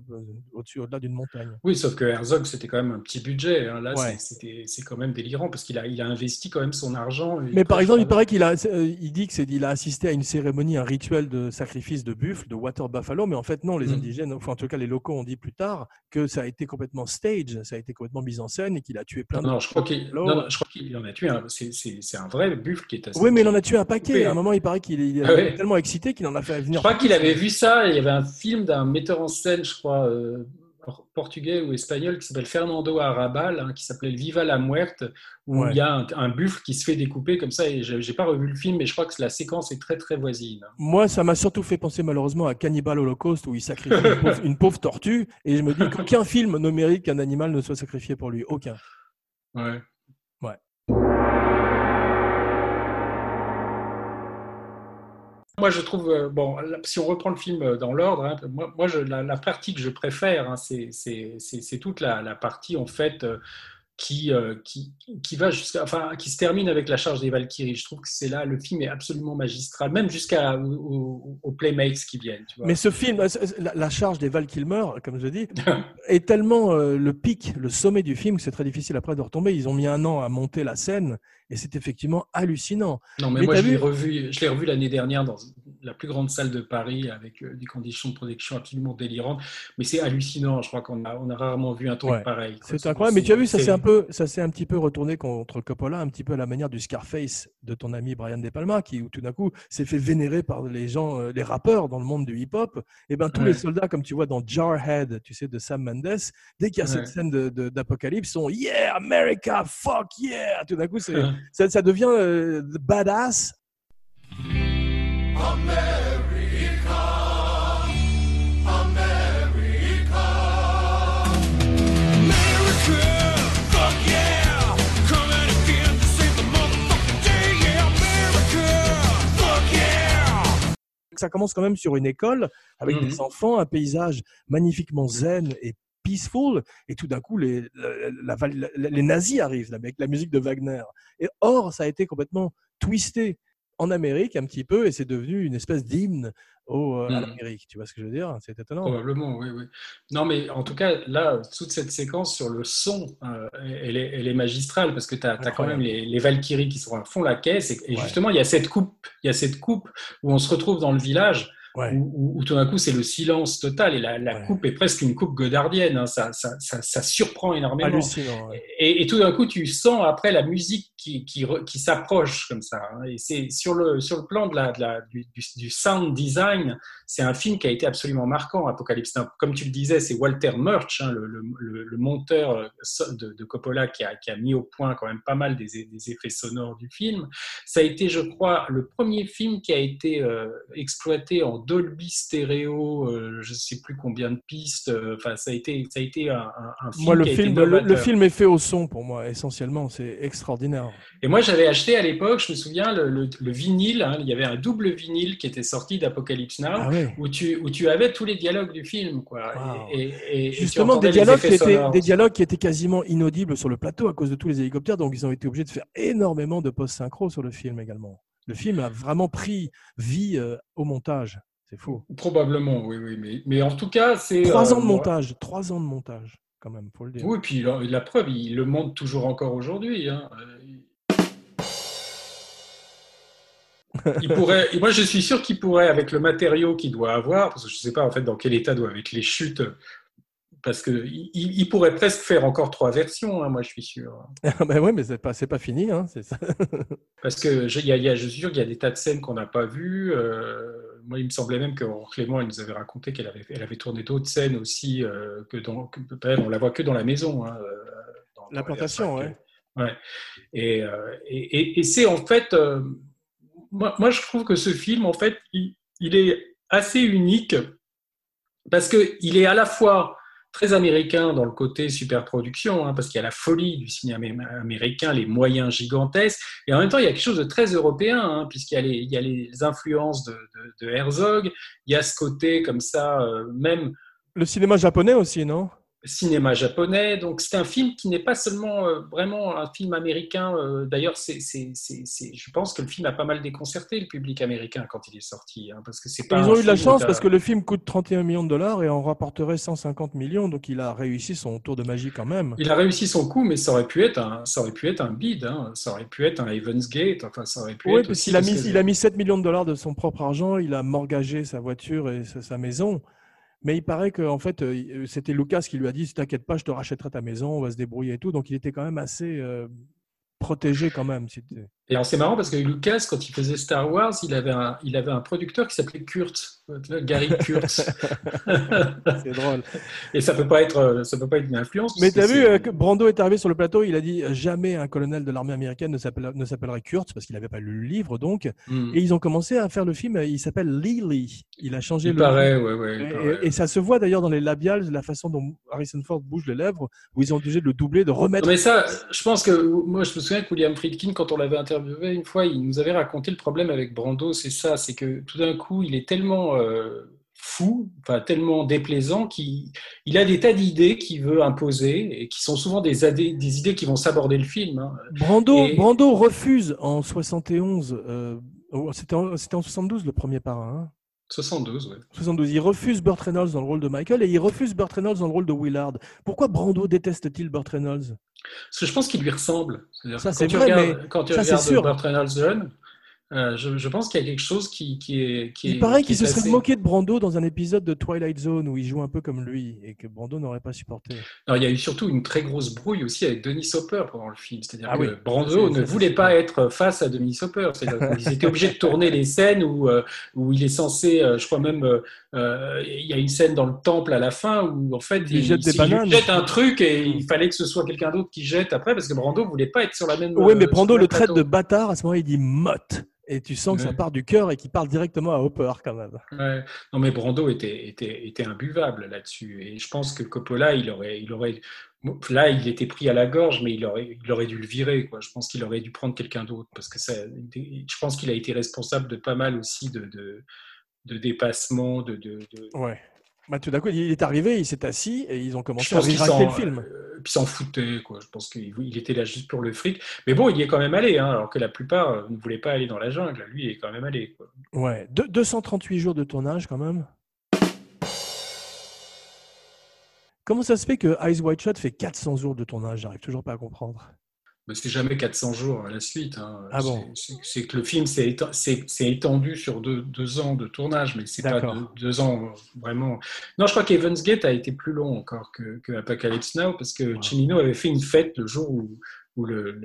au-dessus, au-delà d'une montagne. Oui, sauf que Herzog, c'était quand même un petit budget. hein. Là, Ouais. c'est- quand même délirant parce qu'il a, il a investi quand même son argent. Mais par exemple, il paraît qu'il a, euh, il dit que c'est, il a assisté à une cérémonie, un rituel de sacrifice de buffle, de water buffalo, mais en fait non, les Mm. indigènes, enfin en tout cas les locaux ont dit plus tard que ça a été complètement stage, ça a été complètement mis en scène et qu'il a tué plein de Non, je crois qu'il buffalo. non, je crois qu'il en a tué un. C'est- un vrai buffle qui est assez. Oui, mais il en a tué un paquet. coupé. À un moment, il paraît qu'il il Ah ouais. tellement excité qu'il en a fait Je venir. crois qu'il avait vu ça. Il y avait un film d'un metteur en scène, je crois, euh, portugais ou espagnol, qui s'appelle Fernando Arrabal, hein, qui s'appelait Viva la Muerte, où Ouais. il y a un, un buffle qui se fait découper comme ça. Et j'ai pas revu le film, mais je crois que la séquence est très très voisine. Moi, ça m'a surtout fait penser malheureusement à Cannibal Holocaust où il sacrifie une pauvre, une pauvre tortue. Et je me dis qu'aucun film ne mérite qu'un animal ne soit sacrifié pour lui. Aucun. Ouais. Moi, je trouve, euh, bon, si on reprend le film euh, dans l'ordre, hein, moi, moi je, la, la partie que je préfère, hein, c'est- toute la, la partie, en fait, euh, qui, euh, qui, qui va jusqu'à, enfin, qui se termine avec la charge des Valkyries. Je trouve que c'est là, le film est absolument magistral, même jusqu'à au- au- aux Playmates qui viennent. Tu vois. Mais ce film, la, la charge des Val Kilmer, comme je dis, est tellement euh, le pic, le sommet du film que c'est très difficile après de retomber. Ils ont mis un an à monter la scène et c'est effectivement hallucinant. Non, mais, Mais moi, je l'ai vu- revu, revu l'année dernière dans la plus grande salle de Paris avec euh, des conditions de protection absolument délirantes. Mais c'est hallucinant. Je crois qu'on a, on a rarement vu un truc Ouais. pareil. C'est incroyable. Mais tu as vu, ça s'est un peu, ça s'est un petit peu retourné contre Coppola, un petit peu à la manière du Scarface de ton ami Brian De Palma, qui tout d'un coup s'est fait vénérer par les gens, euh, les rappeurs dans le monde du hip-hop. Et ben tous Ouais. les soldats, comme tu vois dans Jarhead, tu sais de Sam Mendes, dès qu'il y a cette scène d'apocalypse, sont Yeah America, fuck yeah. Tout d'un coup, c'est, ça, devient euh, badass. Ça commence quand même sur une école avec Mhm. des enfants, un paysage magnifiquement zen et peaceful, et tout d'un coup, les, la- la- la- les nazis arrivent avec la musique de Wagner. Et or, ça a été complètement twisté en Amérique un petit peu, et c'est devenu une espèce d'hymne au, euh, à l'Amérique. Tu vois ce que je veux dire? C'est étonnant. Probablement, oui, oui. Non, mais en tout cas, là, toute cette séquence sur le son, euh, elle, est, elle est magistrale parce que tu as, quand même les, les Valkyries qui sont à fond la caisse et, et Ouais. justement, il y a cette coupe, il y a cette coupe où on se retrouve dans le village Ouais. où, où- où tout d'un coup c'est le silence total et la, la Ouais. coupe est presque une coupe godardienne, hein, ça, ça, ça, ça surprend énormément. Et, et tout d'un coup, tu sens après la musique qui, qui, re- qui s'approche comme ça. hein. Et c'est sur le, sur le plan de la, de la- du, sound design, c'est un film qui a été absolument marquant, Apocalypse Now. Comme tu le disais, c'est Walter Murch, hein, le, le, monteur euh, de, de Coppola, qui a, qui a mis au point quand même pas mal des, des effets sonores du film. Ça a été, je crois, le premier film qui a été euh, exploité en Dolby stéréo, euh, je ne sais plus combien de pistes. euh, Enfin, ça a été, ça a été un, un- un film Moi, le qui a été film, le, film est fait au son pour moi, essentiellement. C'est extraordinaire. Et moi, j'avais acheté à l'époque, je me souviens, le, le- le vinyle. hein, il y avait un double vinyle qui était sorti d'Apocalypse Now, Ah où, tu, où tu avais tous les dialogues du film. Quoi. Wow. Et, et- et tu Justement, des dialogues, qui étaient, des dialogues qui étaient quasiment inaudibles sur le plateau à cause de tous les hélicoptères, donc ils ont été obligés de faire énormément de post-synchro sur le film également. Le film a vraiment pris vie euh, au montage. C'est fou. Probablement, oui, oui. Mais, mais en tout cas, c'est. Trois euh, ans de moi- montage, trois ans de montage, quand même, faut le dire. Oui, puis la, la preuve, il le montre toujours encore aujourd'hui. hein. Il pourrait, moi, je suis sûr qu'il pourrait, avec le matériau qu'il doit avoir, parce que je ne sais pas en fait dans quel état doivent être les chutes, parce que il, pourrait presque faire encore trois versions. hein, moi, je suis sûr. ben ouais, mais c'est pas, c'est pas fini, hein, ça. Parce que je, y a- il y a- je suis sûr qu'il y a des tas de scènes qu'on n'a pas vues. Euh, moi, il me semblait même que Clément elle nous avait raconté qu'elle avait, elle avait tourné d'autres scènes aussi, euh, que dans, que, elle, on la voit que dans la maison. hein, euh, dans- dans La les plantation, attaques. ouais. Ouais. Et, euh, et, et- et c'est en fait, moi, je trouve que ce film, en fait, il, est assez unique parce qu'il est à la fois très américain dans le côté superproduction, hein, parce qu'il y a la folie du cinéma amé- américain, les moyens gigantesques, et en même temps, il y a quelque chose de très européen, hein, puisqu'il y, a les- influences de Herzog, il y a ce côté comme ça, euh, même Le cinéma japonais aussi, non? Cinéma japonais. Donc c'est un film qui n'est pas seulement euh, vraiment un film américain. euh, D'ailleurs, c'est, je pense que le film a pas mal déconcerté le public américain quand il est sorti, hein, parce que c'est pas. Ils ont eu de la chance parce que le film coûte 31 millions de dollars et en rapporterait 150 millions, donc il a réussi son tour de magie quand même. Il a réussi son coup, mais ça aurait pu être un, ça aurait pu être un bid, hein. ça aurait pu être un Evans Gate, enfin ça aurait pu Oui, être parce qu'il a mis, il a mis 7 millions de dollars de son propre argent, il a mortgagé sa voiture et sa, sa maison. Mais il paraît que en fait, euh, c'était Lucas qui lui a dit T'inquiète pas, je te rachèterai ta maison, on va se débrouiller et tout. Donc il était quand même assez euh, protégé quand même. Et alors c'est marrant parce que Lucas, quand il faisait Star Wars, il avait un, il avait un producteur qui s'appelait Kurt, Gary Kurtz. C'est drôle. Et ça peut pas être, ça peut pas être une influence. Mais t'as vu, euh, que Brando est arrivé sur le plateau, il a dit euh, jamais un colonel de l'armée américaine ne s'appelle- ne s'appellerait Kurtz parce qu'il n'avait pas lu le livre donc. Hmm. Et ils ont commencé à faire le film, euh, il s'appelle Lily. Il a changé Il le paraît, ouais, ouais. il Et, paraît. et- et ça se voit d'ailleurs dans les labiales, la façon dont Harrison Ford bouge les lèvres, où ils ont obligé de le doubler, de remettre. Non, mais ça, je pense que moi, je me souviens que William Friedkin, quand on l'avait interviewé une fois, il nous avait raconté le problème avec Brando, c'est ça, c'est que tout d'un coup, il est tellement euh, fou, enfin tellement déplaisant, qu'il il a des tas d'idées qu'il veut imposer et qui sont souvent des, idées qui vont s'aborder le film. hein. Brando, Et- Brando refuse en 71, euh, c'était en, c'était en 72 le premier parrain. hein. 72, ouais. 72, il refuse Burt Reynolds dans le rôle de Michael et il refuse Burt Reynolds dans le rôle de Willard. Pourquoi Brando déteste-t-il Burt Reynolds? Parce que je pense qu'il lui ressemble. Ça, c'est vrai, regardes, quand tu ça, regardes sûr. Burt Reynolds jeune, euh, je, je pense qu'il y a quelque chose qui, qui est. Qui Il est- paraît qui qu'il se serait assez- moqué de Brando dans un épisode de Twilight Zone où il joue un peu comme lui et que Brando n'aurait pas supporté. Alors, il y a eu surtout une très grosse brouille aussi avec Denis Hopper pendant le film. C'est-à-dire Ah que oui. Brando ne voulait pas être face à Denis Hopper. Qu'ils étaient obligés de tourner les scènes où, euh, où il est censé, euh, je crois même, euh, il y a une scène dans le temple à la fin où en fait Il jette des il bananes. jette un truc et il fallait que ce soit quelqu'un d'autre qui jette après parce que Brando voulait pas être sur la même. Oui, mais Brando le traite de bâtard. À ce moment-là, il dit motte. Et tu sens que ça part du cœur et qu'il parle directement à Hopper quand même. Ouais. Non, mais Brando était, était, était imbuvable là-dessus. Et je pense que Coppola, il aurait, il aurait. Là, il était pris à la gorge, mais il aurait, il aurait dû le virer. Quoi. Je pense qu'il aurait dû prendre quelqu'un d'autre. Parce que ça, je pense qu'il a été responsable de pas mal aussi de, de, de dépassements. De, de, de- Ouais. Bah, tout d'un coup, il est arrivé, il s'est assis et ils ont commencé à s'en, le film. euh, puis s'en foutait. Quoi. Je pense qu'il il était là juste pour le fric. Mais bon, il y est quand même allé, hein, alors que la plupart euh, ne voulaient pas aller dans la jungle. Lui, il est quand même allé. Quoi. Ouais. Deux- 238 jours de tournage quand même. Comment ça se fait que Eyes Wide Shut fait 400 jours de tournage? J'arrive toujours pas à comprendre. Mais c'est jamais 400 jours à la suite. hein. Ah bon C'est- que le film s'est éten- s'est- s'est étendu sur deux, deux ans de tournage, mais c'est pas deux, deux ans vraiment. Non, je crois qu'Evans Gate a été plus long encore que, que Apocalypse Now, parce que Cimino avait fait une fête le jour où, où le-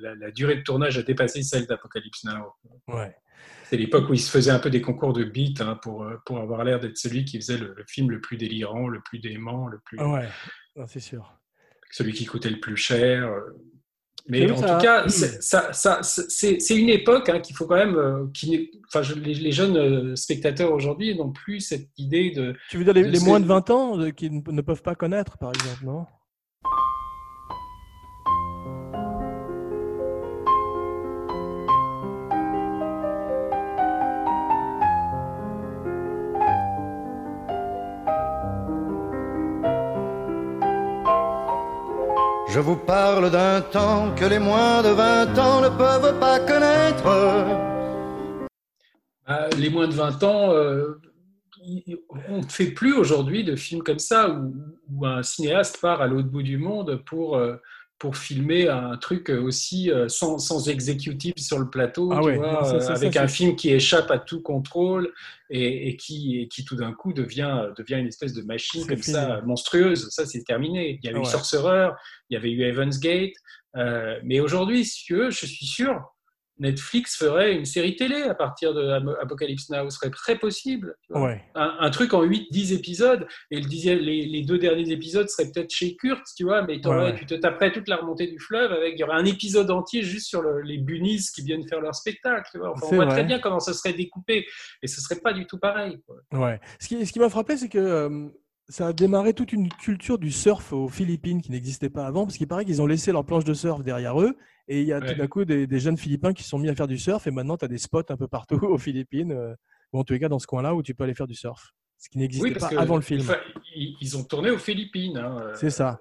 la, la durée de tournage a dépassé celle d'Apocalypse Now. Ouais. C'est l'époque où il se faisait un peu des concours de beats hein, pour, euh, pour avoir l'air d'être celui qui faisait le, film le plus délirant, le plus dément, le plus, Ouais. C'est sûr. celui qui coûtait le plus cher. Mais en ça- tout cas, c'est- ça, une époque hein, qu'il faut quand même. euh, qui n'est- enfin, je- les, les jeunes euh, spectateurs aujourd'hui n'ont plus cette idée de. Tu veux dire les, de moins de 20 ans euh, qui ne peuvent pas connaître, par exemple, non? Je vous parle d'un temps que les moins de 20 ans ne peuvent pas connaître. Ah, les moins de 20 ans, euh, on ne fait plus aujourd'hui de films comme ça où, où un cinéaste part à l'autre bout du monde pour, euh, pour filmer un truc aussi euh, sans, sans exécutif sur le plateau, Ah tu ouais, vois, non, ça, euh, ça, avec ça, un film qui échappe à tout contrôle et, et qui, et qui tout d'un coup devient, devient une espèce de machine comme fini. ça, monstrueuse. Ça, c'est terminé. Il y a eu. Sorcerer, il y avait eu Evans Gate, euh, mais aujourd'hui, si tu veux, je suis sûr, Netflix ferait une série télé à partir de Apocalypse Now, ce serait très possible. Ouais. Un, un truc en 8-10 épisodes, et le dixième- les, les deux derniers épisodes seraient peut-être chez Kurt, tu vois, mais t'aurais- Ouais, ouais. tu te taperais toute la remontée du fleuve, avec, il y aurait un épisode entier juste sur le- les bunnies qui viennent faire leur spectacle. tu vois. Enfin, on voit vrai. très bien comment ça serait découpé, et ce serait pas du tout pareil. quoi. Ouais. Ce qui, ce qui m'a frappé, c'est que euh, ça a démarré toute une culture du surf aux Philippines qui n'existait pas avant, parce qu'il paraît qu'ils ont laissé leur planche de surf derrière eux, et il y a tout d'un coup des, des jeunes Philippins qui se sont mis à faire du surf, et maintenant tu as des spots un peu partout aux Philippines, euh, ou en tous les cas dans ce coin-là où tu peux aller faire du surf. ce qui n'existait Oui, pas avant le film. ils ont tourné aux Philippines. hein, euh, C'est ça.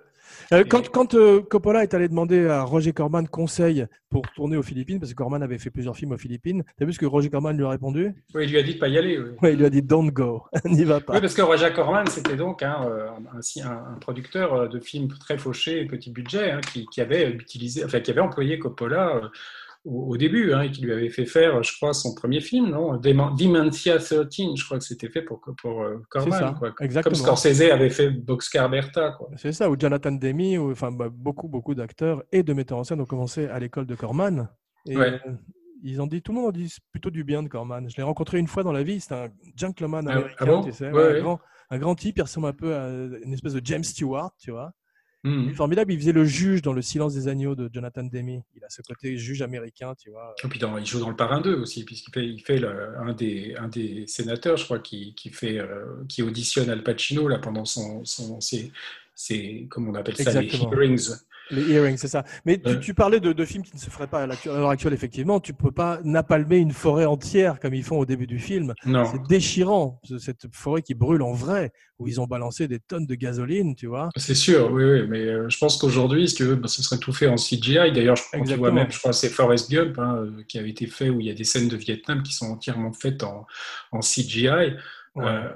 Euh, quand quand euh, Coppola est allé demander à Roger Corman conseil pour tourner aux Philippines, parce que Corman avait fait plusieurs films aux Philippines, t'as vu ce que Roger Corman lui a répondu? Oui, il lui a dit de pas y aller. Oui, Il lui a dit Don't go, n'y va pas. Oui, parce que Roger Corman, c'était donc hein, euh, un, un- un producteur de films très fauchés et petit budget, hein, qui, qui avait utilisé, enfin, qui avait employé Coppola au, au début, hein, et qui lui avait fait faire, je crois, son premier film, non? Demen- Dementia 13, je crois que c'était fait pour, pour euh, Corman. Ça, quoi. exactement. Comme Scorsese avait fait Boxcar Bertha. C'est ça, ou Jonathan Demme, ou enfin bah, beaucoup, beaucoup d'acteurs et de metteurs en scène ont commencé à l'école de Corman. Et Ouais. euh, ils ont dit, tout le monde en dit plutôt du bien de Corman. Je l'ai rencontré une fois dans la vie, c'est un gentleman Ah- américain, ah bon? tu sais, Ouais, ouais, ouais. Un, grand, un grand type, il ressemble un peu à une espèce de James Stewart, tu vois. Est formidable, il faisait le juge dans Le silence des agneaux de Jonathan Demme. Il a ce côté juge américain, tu vois. Et puis dans- il joue dans le Parrain 2 aussi, puisqu'il fait, il fait le- un, des, un des sénateurs, je crois, qui, qui, fait, euh, qui auditionne Al Pacino là, pendant son, son, ses, ses- comment on appelle ça, Exactement. les hearings. Les earrings, c'est ça. Mais tu, parlais de, de films qui ne se feraient pas à l'heure actuelle, effectivement. Tu peux pas napalmer une forêt entière comme ils font au début du film. C'est déchirant, ce- cette forêt qui brûle en vrai, où ils ont balancé des tonnes de gasoline, tu vois. C'est sûr, oui, oui, mais euh, je pense qu'aujourd'hui, si tu veux, bah, ce serait tout fait en CGI. D'ailleurs, je crois que tu vois même, je crois c'est Forrest Gump hein, euh, qui avait été fait où il y a des scènes de Vietnam qui sont entièrement faites en, en CGI. Ouais. Euh,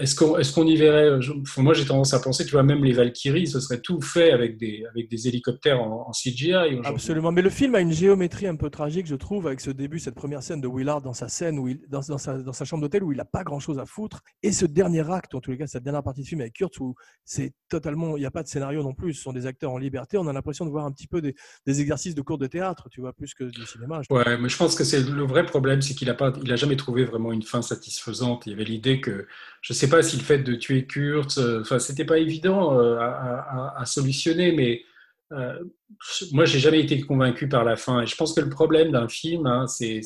est-ce qu'on est y verrait je- enfin, Moi, j'ai tendance à penser, tu vois, même les Valkyries, ce serait tout fait avec des, avec des hélicoptères en, en CGI. Absolument. Mais le film a une géométrie un peu tragique, je trouve, avec ce début, cette première scène de Willard dans sa scène, où il, dans, dans sa, dans sa chambre d'hôtel, où il n'a pas grand-chose à foutre. Et ce dernier acte, en tous les cas, cette dernière partie de film avec Kurtz, où c'est totalement, il n'y a pas de scénario non plus. Ce sont des acteurs en liberté. On a l'impression de voir un petit peu des, des exercices de cours de théâtre, tu vois, plus que du cinéma. je. Ouais, mais je pense que c'est le vrai problème, c'est qu'il a pas, il a jamais trouvé vraiment une fin satisfaisante. Il y avait l'idée que, je sais pas si le fait de tuer Kurtz, euh, enfin, c'était pas évident euh, à, à- à solutionner, mais euh, moi, j'ai jamais été convaincu par la fin. Et je pense que le problème d'un film, hein, c'est,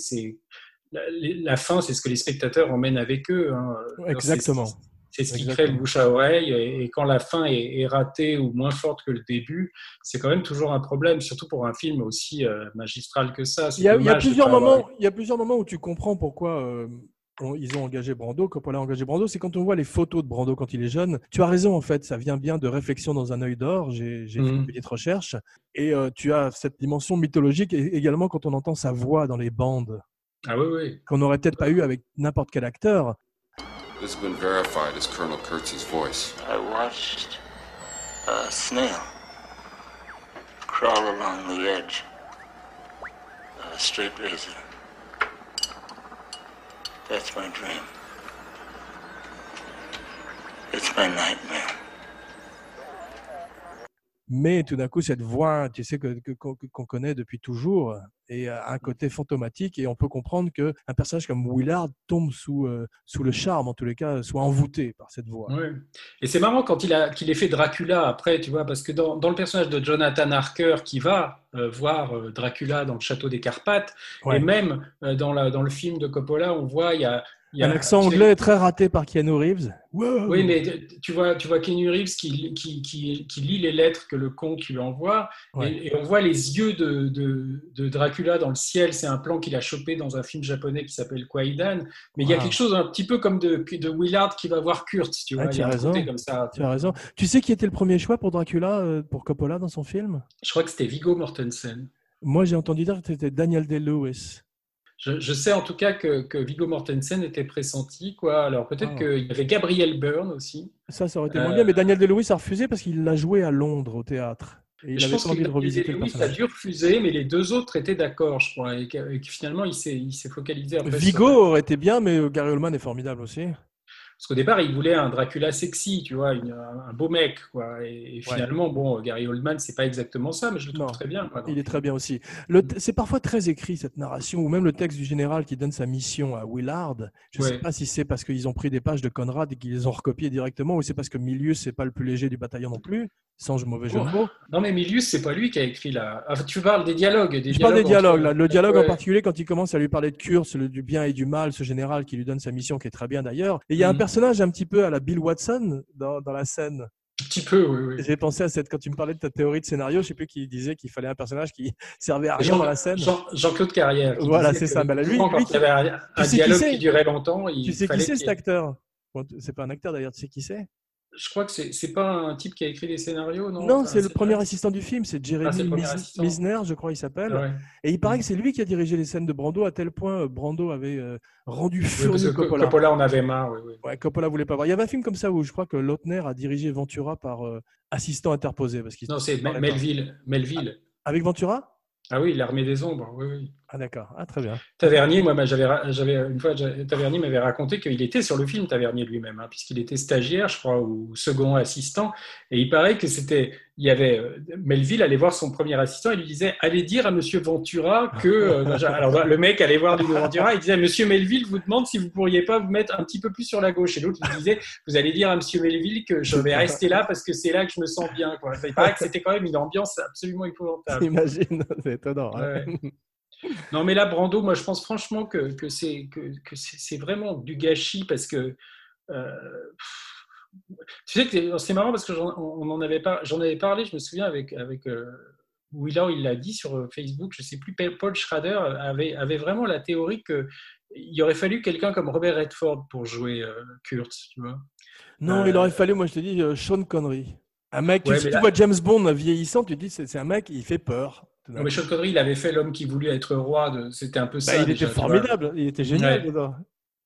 la, la fin, c'est ce que les spectateurs emmènent avec eux. hein. Exactement. C'est- ce qui Exactement. crée le bouche à oreille. Et, et quand la fin est, est ratée ou moins forte que le début, c'est quand même toujours un problème, surtout pour un film aussi euh, magistral que ça. Il y, a, il y a dommage de plusieurs avoir- moments, il y a plusieurs moments où tu comprends pourquoi euh, on- ils ont engagé Brando, Coppola a engagé Brando. C'est quand on voit les photos de Brando quand il est jeune. Tu as raison, en fait, ça vient bien de Réflexion dans un œil d'or. J'ai j'ai fait une Mhm. petite recherche. Et euh, tu as cette dimension mythologique et également quand on entend sa voix dans les bandes, Ah oui, oui. qu'on n'aurait peut-être pas eu avec n'importe quel acteur. This has been verified as Colonel Kurtz's voice. I watched a snail crawl along the edge of a straight razor. That's my dream. It's my nightmare. Mais tout d'un coup, cette voix, tu sais, que- que- qu'on qu'on connaît depuis toujours, et a un côté fantomatique. Et on peut comprendre qu'un personnage comme Willard tombe sous, euh, sous le charme, en tous les cas, soit envoûté par cette voix. Ouais. Et c'est marrant quand il a qu'il ait fait Dracula après, tu vois, parce que dans, dans le personnage de Jonathan Harker qui va euh, voir euh, Dracula dans le château des Carpates, Ouais. et même dans, la, dans le film de Coppola, on voit il y a Un accent tu sais, anglais très raté par Keanu Reeves. Wow. Oui, mais tu vois, tu vois Keanu Reeves qui, qui, qui, qui lit les lettres que le comte lui envoie, Ouais. et, et on voit les yeux de, de, de Dracula dans le ciel. C'est un plan qu'il a chopé dans un film japonais qui s'appelle Kwaidan. Mais il y a quelque chose un petit peu comme de, de Willard qui va voir Kurtz, tu Ah, vois. tu il y a as raison. côté comme ça. Tu as raison. Tu sais qui était le premier choix pour Dracula, euh, pour Coppola dans son film? Je crois que c'était Viggo Mortensen. Moi, j'ai entendu dire que c'était Daniel Day-Lewis. Je, je sais en tout cas que, que Viggo Mortensen était pressenti. Quoi. Alors peut-être Ah. qu'il y avait Gabriel Byrne aussi. Ça, ça aurait été moins Euh, bien. Mais Daniel Day-Lewis a refusé parce qu'il l'a joué à Londres au théâtre. Et il je avait pense envie de revisiter le a dû refuser, mais les deux autres étaient d'accord, je crois, et que, et que finalement il s'est focalisé après Vigo aurait été bien, mais euh, Gary Oldman est formidable aussi. Parce qu'au départ, il voulait un Dracula sexy, tu vois, une- un, beau mec, quoi. Et, et finalement, bon, Gary Oldman, c'est pas exactement ça, mais je le trouve Non, très bien. quoi. Il est très bien aussi. C'est parfois très écrit cette narration, ou même le texte du général qui donne sa mission à Willard. Je ne sais pas si c'est parce qu'ils ont pris des pages de Conrad et qu'ils les ont recopiées directement, ou c'est parce que Milius, c'est pas le plus léger du bataillon non plus, sans mauvais jeu de mots. Non, mais Milius, c'est pas lui qui a écrit la. Ah, tu parles des dialogues. Des Je parle des entre- dialogues, là. Le dialogue en particulier, quand il commence à lui parler de Kurz, du bien et du mal, ce général qui lui donne sa mission, qui est très bien d'ailleurs. Et il y a un Mhm. personnage un petit peu à la Bill Watson dans, dans la scène. Un petit peu, oui, oui. J'ai pensé à cette, quand tu me parlais de ta théorie de scénario, je sais plus qui disait qu'il fallait un personnage qui servait à rien Jean- dans la scène. Jean- Jean-Claude Carrière. qui Voilà, c'est ça. Ben là, lui- lui y avait un, sais qui dialogue c'est qui durait longtemps, il Tu sais qui c'est cet acteur? Bon, C'est pas un acteur d'ailleurs, tu sais qui c'est? Je crois que c'est pas un type qui a écrit les scénarios, non? Non, Enfin, c'est le premier assistant du film, c'est Jeremy Ah. Misner, je crois il s'appelle. Ouais. Et il paraît que c'est lui qui a dirigé les scènes de Brando à tel point euh, Brando avait euh, rendu Oui, furieux que Coppola. Coppola, on avait marre. Oui, oui. Ouais, Coppola voulait pas voir. Il y avait un film comme ça où je crois que Lautner a dirigé Ventura par euh, assistant interposé. Parce qu'il Non, c'est. Melville. Melville. Avec Ventura? Ah oui, l'armée des ombres. Oui, oui. Ah d'accord, ah, très bien. Tavernier, moi, bah, j'avais, une fois, Tavernier m'avait raconté qu'il était sur le film Tavernier lui-même, hein, puisqu'il était stagiaire, je crois, ou second assistant, et il paraît que c'était, il y avait euh, Melville allait voir son premier assistant et lui disait, allez dire à Monsieur Ventura que, euh, alors le mec allait voir du Ventura, il disait, Monsieur Melville vous demande si vous pourriez pas vous mettre un petit peu plus sur la gauche, et l'autre lui disait, vous allez dire à Monsieur Melville que je vais rester là parce que c'est là que je me sens bien, quoi. Il paraît que c'était quand même une ambiance absolument épouvantable. T'imagines C'est étonnant. hein. Ouais. Non, mais là, Brando, moi, je pense franchement que, que c'est que, que c'est vraiment du gâchis parce que. euh, tu sais que c'est marrant parce que j'en on en avait avais parlé, je me souviens avec avec euh, Willow, il l'a dit sur Facebook, je sais plus, Paul Schrader avait avait vraiment la théorie que il aurait fallu quelqu'un comme Robert Redford pour jouer euh, Kurt, tu vois. Non, Euh, il aurait fallu, moi je te dis, euh, Sean Connery. Un mec, Ouais, si tu là- vois James Bond vieillissant, tu te dis, c'est c'est un mec, il fait peur. Non, mais. Sean Connery, il avait fait l'homme qui voulait être roi, de- c'était un peu Bah, ça. il déjà, était formidable, il était génial Ouais. dedans.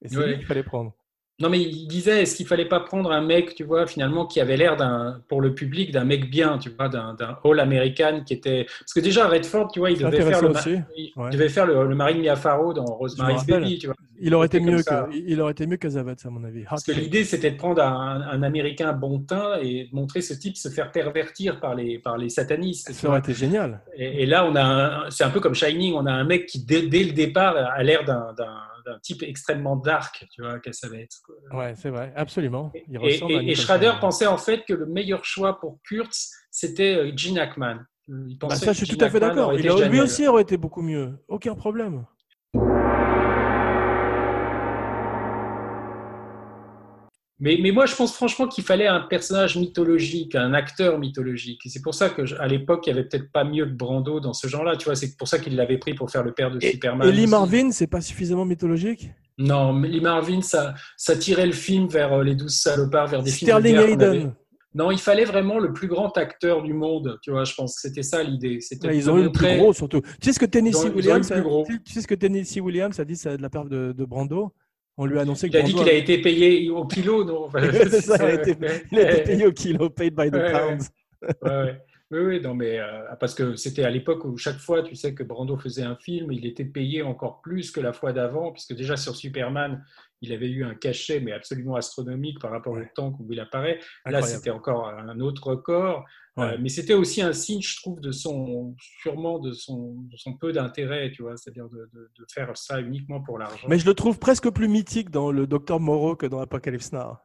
Et c'est Ouais. lui qu'il fallait prendre. Non, mais il disait, est-ce qu'il fallait pas prendre un mec, tu vois, finalement, qui avait l'air d'un, pour le public, d'un mec bien, tu vois, d'un, d'un All-American qui était. Parce que déjà, Redford, tu vois, il devait faire, le, ma- il Ouais. devait faire le, le mari de Mia Farrow dans Rosemary's. Baby, tu vois. Il aurait été mieux que, il aurait été mieux à mon avis. Parce que l'idée, c'était de prendre un, un Américain bon teint et de montrer ce type se faire pervertir par les, par les satanistes. Ça aurait été génial. Et, et là, on a, un- c'est un peu comme Shining, on a un mec qui, dès, dès le départ, a l'air d'un, d'un, d'un type extrêmement dark, tu vois, que ça va être. quoi. Ouais, c'est vrai, absolument. Il Et, ressemble à et- et Nicholson. Schrader pensait en fait que le meilleur choix pour Kurtz, c'était euh, Gene Hackman. Euh, Il Bah, ça, je suis tout à fait d'accord. Lui aussi aurait été beaucoup mieux. Aucun problème. Mais, mais moi, je pense franchement qu'il fallait un personnage mythologique, un acteur mythologique. Et c'est pour ça que, je- à l'époque, il n'y avait peut-être pas mieux que Brando dans ce genre-là. Tu vois, c'est pour ça qu'il l'avait pris pour faire le père de Et, Superman. et Lee. Marvin, c'est pas suffisamment mythologique? Non, mais Lee Marvin, ça, ça tirait le film vers euh, les douze salopards, vers des films Sterling qu'on avait- Hayden. Non, il fallait vraiment le plus grand acteur du monde. Tu vois, je pense que c'était ça l'idée. C'était Ouais, de ils ont eu le plus gros surtout. Tu sais ce que Tennessee Williams, a- tu sais- tu sais ce que Tennessee Williams a dit ça, de la part de, de Brando? On lui a annoncé Il a dit qu'il a été payé au kilo, non ça, il a été- il a été payé au kilo, paid by the pound. Ouais, ouais. Oui, oui, non, mais euh, parce que c'était à l'époque où chaque fois, tu sais, que Brando faisait un film, il était payé encore plus que la fois d'avant, puisque déjà sur Superman, il avait eu un cachet, mais absolument astronomique par rapport au temps où il apparaît. Là, c'était encore un autre record. Ouais. Euh, mais c'était aussi un signe, je trouve, de son, sûrement de son, de son peu d'intérêt, tu vois, c'est-à-dire de, de- de faire ça uniquement pour l'argent. Mais je le trouve presque plus mythique dans le Docteur Moreau que dans Apocalypse Now.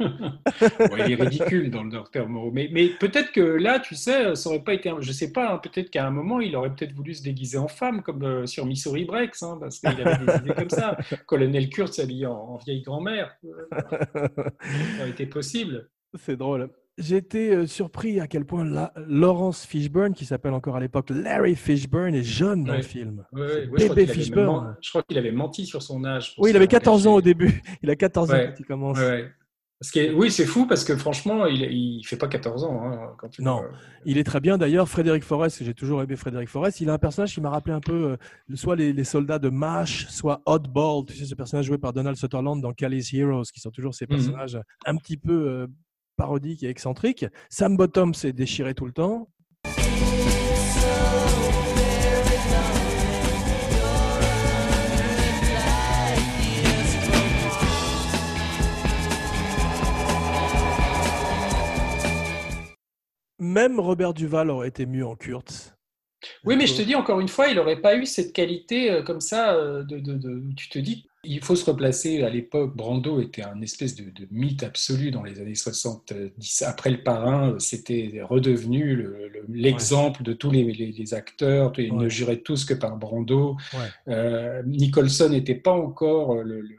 Il est ridicule dans le Docteur Moreau. Mais, mais peut-être que là, tu sais, ça aurait pas été. un- Je sais pas, hein, peut-être qu'à un moment, il aurait peut-être voulu se déguiser en femme, comme euh, sur Missouri Breaks, hein, parce qu'il avait des idées comme ça. Colonel Kurtz s'habillait en, en vieille grand-mère. Ça aurait été possible. C'est drôle. J'ai été euh, surpris à quel point la- Lawrence Fishburne, qui s'appelle encore à l'époque Larry Fishburne, est jeune dans Ouais. le film. Ouais, ouais, Bébé avait Fishburne. je crois qu'il avait menti sur son âge. pour Oui, il avait faire 14 ans au début. Il a 14 ans quand il commence. Parce que, oui, c'est fou parce que franchement, il, il fait pas 14 ans. hein, quand tu Non. vois. Il est très bien d'ailleurs. Frédéric Forrest, j'ai toujours aimé Frédéric Forrest. Il a un personnage qui m'a rappelé un peu euh, soit les, les soldats de MASH, soit Oddball. Tu sais, ce personnage joué par Donald Sutherland dans Callie's Heroes, qui sont toujours ces Mhm. personnages un petit peu euh, parodiques et excentriques. Sam Bottom s'est déchiré tout le temps. Même Robert Duval aurait été mieux en Kurtz. Oui, mais je te dis encore une fois, il n'aurait pas eu cette qualité euh, comme ça euh, de, de- de- où tu te dis, il faut se replacer. À l'époque, Brando était un espèce de, de mythe absolu dans les années 70. Après le parrain, c'était redevenu le- le- l'exemple de tous les, les- les acteurs. Ils Ouais. ne juraient tous que par Brando. Ouais. Euh, Nicholson n'était pas encore le- le-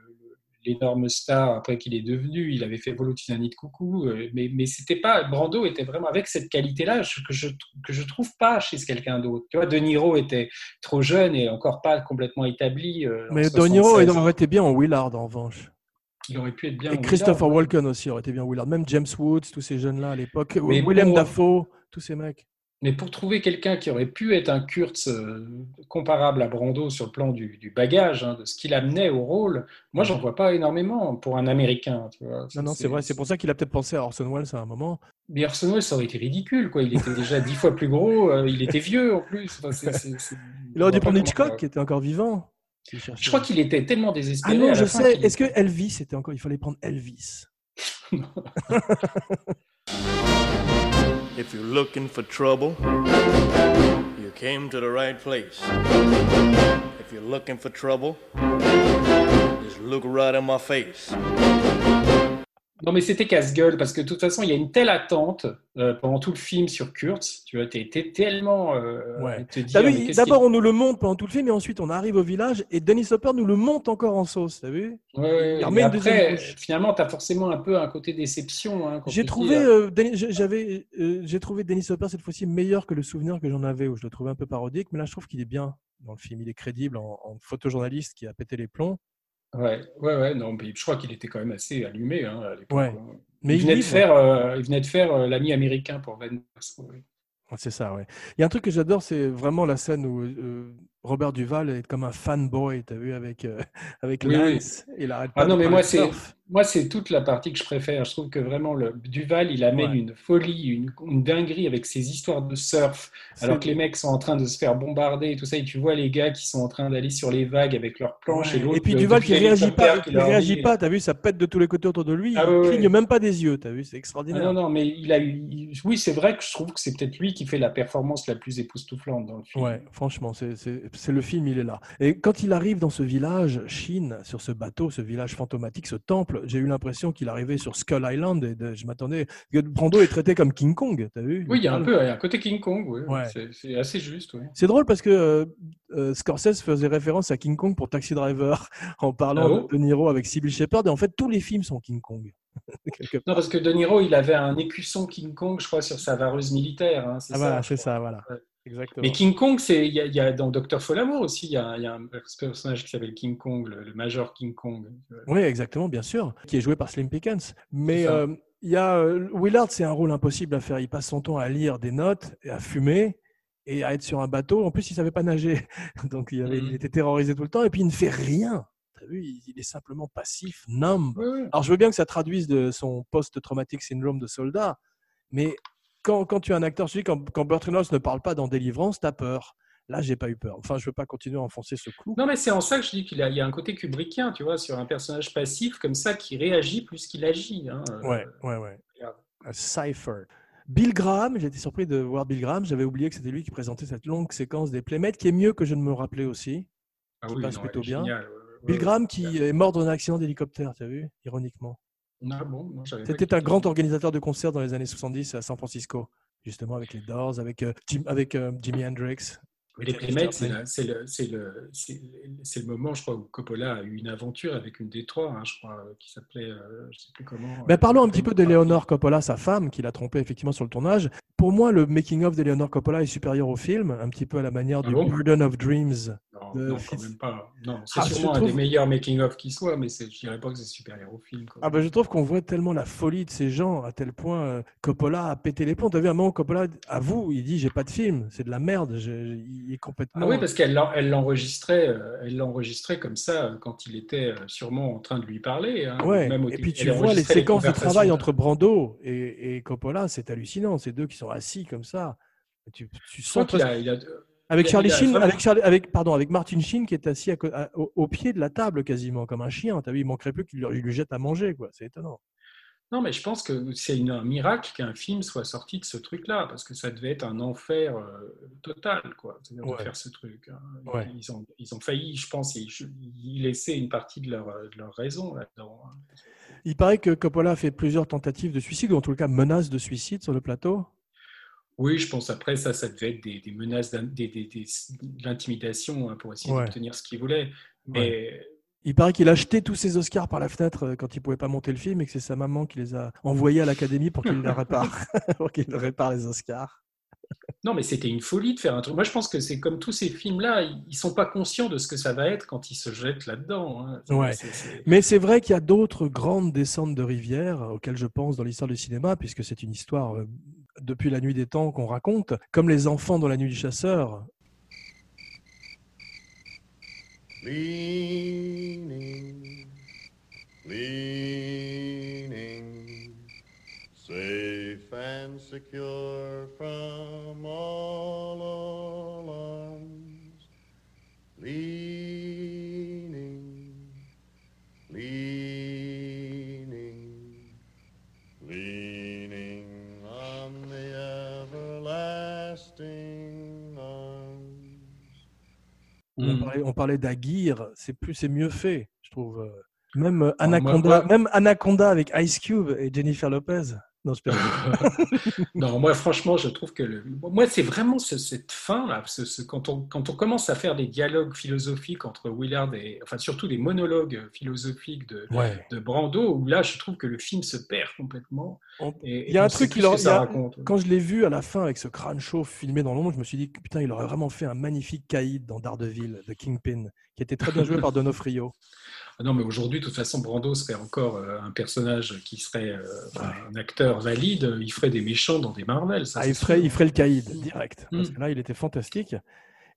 l'énorme star après qu'il est devenu. Il avait fait Volo de coucou, euh, mais, mais c'était pas. Brando était vraiment avec cette qualité-là que je que je trouve pas chez quelqu'un d'autre. Tu vois, De Niro était trop jeune et encore pas complètement établi. euh, en Mais De Niro 76. il aurait été bien en Willard en revanche. Il aurait pu être bien. Et en Christopher Willard. Walken aussi aurait été bien Willard. Même James Woods, tous ces jeunes-là à l'époque. William pour- Dafoe, tous ces mecs. Mais pour trouver quelqu'un qui aurait pu être un Kurtz euh, comparable à Brando sur le plan du, du bagage, hein, de ce qu'il amenait au rôle, moi, j'en vois pas énormément pour un Américain. Tu vois. Non, non, c'est vrai. C'est pour ça qu'il a peut-être pensé à Orson Welles à un moment. Mais Orson Welles, ça aurait été ridicule. Quoi. Il était déjà dix fois plus gros, euh, il était vieux en plus. Enfin, c'est- c'est- c'est- Il aurait dû prendre Hitchcock, qui était encore vivant. Je crois qu'il était tellement désespéré. Ah non, je sais. Est-ce que Elvis était encore Il fallait prendre Elvis? If you're looking for trouble, you came to the right place. If you're looking for trouble, just look right in my face. Non, mais c'était casse-gueule parce que de toute façon, il y a une telle attente euh, pendant tout le film sur Kurtz. Tu vois, t'es t'es tellement. euh, Ouais. te qu'est-ce D'abord, on nous le montre pendant tout le film, et ensuite, on arrive au village, et Dennis Hopper nous le monte encore en sauce. T'as vu? Ouais, après, finalement, tu as forcément un peu un côté déception. hein, J'ai tu trouvé, euh, j'ai- j'avais, j'ai trouvé Hopper cette fois-ci meilleur que le souvenir que j'en avais, où je le trouvais un peu parodique, mais là, je trouve qu'il est bien dans le film. Il est crédible en, en photojournaliste qui a pété les plombs. Ouais, ouais, ouais, non, mais je crois qu'il était quand même assez allumé hein, à l'époque. Ouais. hein. Mais il, venait faire, euh, il venait de faire euh, l'ami américain pour Van. Ouais, C'est ça, ouais. Il y a un truc que j'adore, c'est vraiment la scène où euh, Robert Duval est comme un fanboy, t'as vu, avec, euh, avec Oui, oui. Lance. Il arrête Ah pas non, de mais moi, c'est moi, c'est toute la partie que je préfère. Je trouve que vraiment, le Duval, il amène Ouais. une folie, une, une dinguerie avec ses histoires de surf, alors que les mecs sont en train de se faire bombarder et tout ça, et tu vois les gars qui sont en train d'aller sur les vagues avec leurs planches Ouais. et l'autre. Et puis euh, Duval qui réagit l'hélicoptère pas, qui réagit dit- pas, t'as vu, ça pète de tous les côtés autour de lui, Ah il ouais, cligne même pas des yeux, t'as vu, c'est Ah extraordinaire. non, non, mais il a eu. Oui, c'est vrai que je trouve que c'est peut-être lui qui fait la performance la plus époustouflante dans le film. Ouais, franchement, c'est c'est- le film, il est là. Et quand il arrive dans ce village, Chine, sur ce bateau, ce village fantomatique, ce temple, j'ai eu l'impression qu'il arrivait sur Skull Island et de- je m'attendais. que Brando est traité comme King Kong, t'as vu? Oui, il y a un peu il y a un côté King Kong, oui. Ouais. C'est- assez juste, oui. C'est drôle parce que euh, euh, Scorsese faisait référence à King Kong pour Taxi Driver en parlant Ah de De Niro avec Sybil Shepherd. Et en fait, tous les films sont King Kong. Non, parce que De Niro, il avait un écusson King Kong, je crois, sur sa vareuse militaire. hein, Ah, voilà, je c'est ça, voilà. Ouais. Exactement. Mais King Kong, c'est il y, a- il y a dans Docteur Folamour aussi, il y a, il y a un personnage qui s'appelle King Kong, le, le Major King Kong. Oui, exactement, bien sûr, qui est joué par Slim Pickens. Mais euh, il y a euh, Willard, c'est un rôle impossible à faire. Il passe son temps à lire des notes, et à fumer et à être sur un bateau. En plus, il savait pas nager, donc il, avait- Mhm. il était terrorisé tout le temps. Et puis il ne fait rien. T'as vu, il, est simplement passif, numb. Alors je veux bien que ça traduise de son post-traumatic syndrome de soldat, mais quand, quand tu es un acteur, je dis quand, quand Burt Reynolds ne parle pas dans Délivrance, t'as peur. Là, j'ai pas eu peur. Enfin, je veux pas continuer à enfoncer ce clou. Non, mais c'est en ça que je dis qu'il y a un côté kubrickien, tu vois, sur un personnage passif comme ça qui réagit plus qu'il agit. hein. Ouais, ouais, ouais. Un Cypher. Bill Graham, j'ai été surpris de voir Bill Graham. J'avais oublié que c'était lui qui présentait cette longue séquence des Playmates, qui est mieux que je ne me rappelais aussi. Ah qui oui, passe non, plutôt bien. Bill. Graham qui est mort dans un accident d'hélicoptère, tu as vu Ironiquement. Ah bon, C'était un grand organisateur de concerts dans les années 70 à San Francisco, justement avec les Doors, avec, euh, Jim- avec euh, Jimi Hendrix. Mais les Playmates, c'est c'est le, c'est le, c'est- c'est le moment, je crois, où Coppola a eu une aventure avec une des trois, hein, je crois, euh, qui s'appelait, euh, je sais plus comment. Ben, euh, parlons un petit peu d'Eleonore Coppola, sa femme, qui l'a trompé effectivement sur le tournage. Pour moi, le making-of d'Eleonore Coppola est supérieur au film, un petit peu à la manière Ah du bon? Burden of Dreams. Non, de non, quand même pas. Non, c'est Ah, je sûrement un trouve- des meilleurs making-of qui soit, mais c'est- je dirais pas que c'est supérieur au film. quoi. Ah ben, je trouve qu'on voit tellement la folie de ces gens à tel point euh, Coppola a pété les plombs. T'as vu un moment Coppola avoue, il dit j'ai pas de film, c'est de la merde, je- il est complètement. Ah oui, parce qu'elle l'en- elle l'enregistrait, euh, elle l'enregistrait comme ça euh, quand il était euh, sûrement en train de lui parler. hein, Ouais, même au et puis tu elle vois les séquences de travail entre Brando et, et Coppola, c'est hallucinant. Ces deux qui sont assis comme ça. Tu, tu sens qu'il presque- a- il a- avec Charlie Sheen, avec, Charlie- avec, pardon, avec Martin Sheen qui est assis à co- à- au, au pied de la table quasiment comme un chien. T'as vu, il manquerait plus qu'il lui, lui jette à manger, quoi. C'est étonnant. Non, mais je pense que c'est un miracle qu'un film soit sorti de ce truc-là, parce que ça devait être un enfer euh, total, quoi, de Ouais. faire ce truc. hein. Ouais. Ils, ont, ils ont failli, je pense, y, y laisser une partie de leur, de leur raison là-dedans. hein. Il paraît que Coppola a fait plusieurs tentatives de suicide ou en tout cas menaces de suicide sur le plateau. Oui, je pense après ça, ça devait être des, des menaces, d'in- des, des- des- de l'intimidation hein, pour essayer Ouais. d'obtenir ce qu'ils voulaient. Mais Il paraît qu'il a acheté tous ses Oscars par la fenêtre euh, quand il pouvait pas monter le film et que c'est sa maman qui les a envoyés à l'académie pour qu'il le répare, pour qu'il répare les Oscars. non, mais c'était une folie de faire un truc. Moi, je pense que c'est comme tous ces films-là, ils ils sont pas conscients de ce que ça va être quand ils se jettent là-dedans. hein. Ouais. c'est- c'est- Mais c'est vrai qu'il y a d'autres grandes descentes de rivière auxquelles je pense dans l'histoire du cinéma, puisque c'est une histoire euh, depuis la nuit des temps qu'on raconte, comme les enfants dans la nuit du chasseur. Leaning, parlait, on parlait d'Aguirre, c'est plus, c'est mieux fait, je trouve. euh. Même euh, moi- Anaconda, moi- même Anaconda avec Ice Cube et Jennifer Lopez. Non, plaisante. Non, moi, franchement, je trouve que le- moi, c'est vraiment ce- cette fin là, ce- ce- quand on quand on commence à faire des dialogues philosophiques entre Willard et enfin surtout des monologues philosophiques de Ouais. de Brando, où là, je trouve que le film se perd complètement. Et- Il y a un truc qu'il ça a- raconte. Quand je l'ai vu à la fin avec ce crâne chauve filmé dans l'ombre, je me suis dit putain, il aurait vraiment fait un magnifique caïd dans Daredevil, The Kingpin, qui était très bien joué par Donofrio. Ah Non, mais aujourd'hui, de toute façon, Brando serait encore euh, un personnage qui serait euh, un acteur valide. Il ferait des méchants dans des Marvel. Ça, Ah, il, ferait, il ferait le caïd direct. Parce Mm. que là, il était fantastique.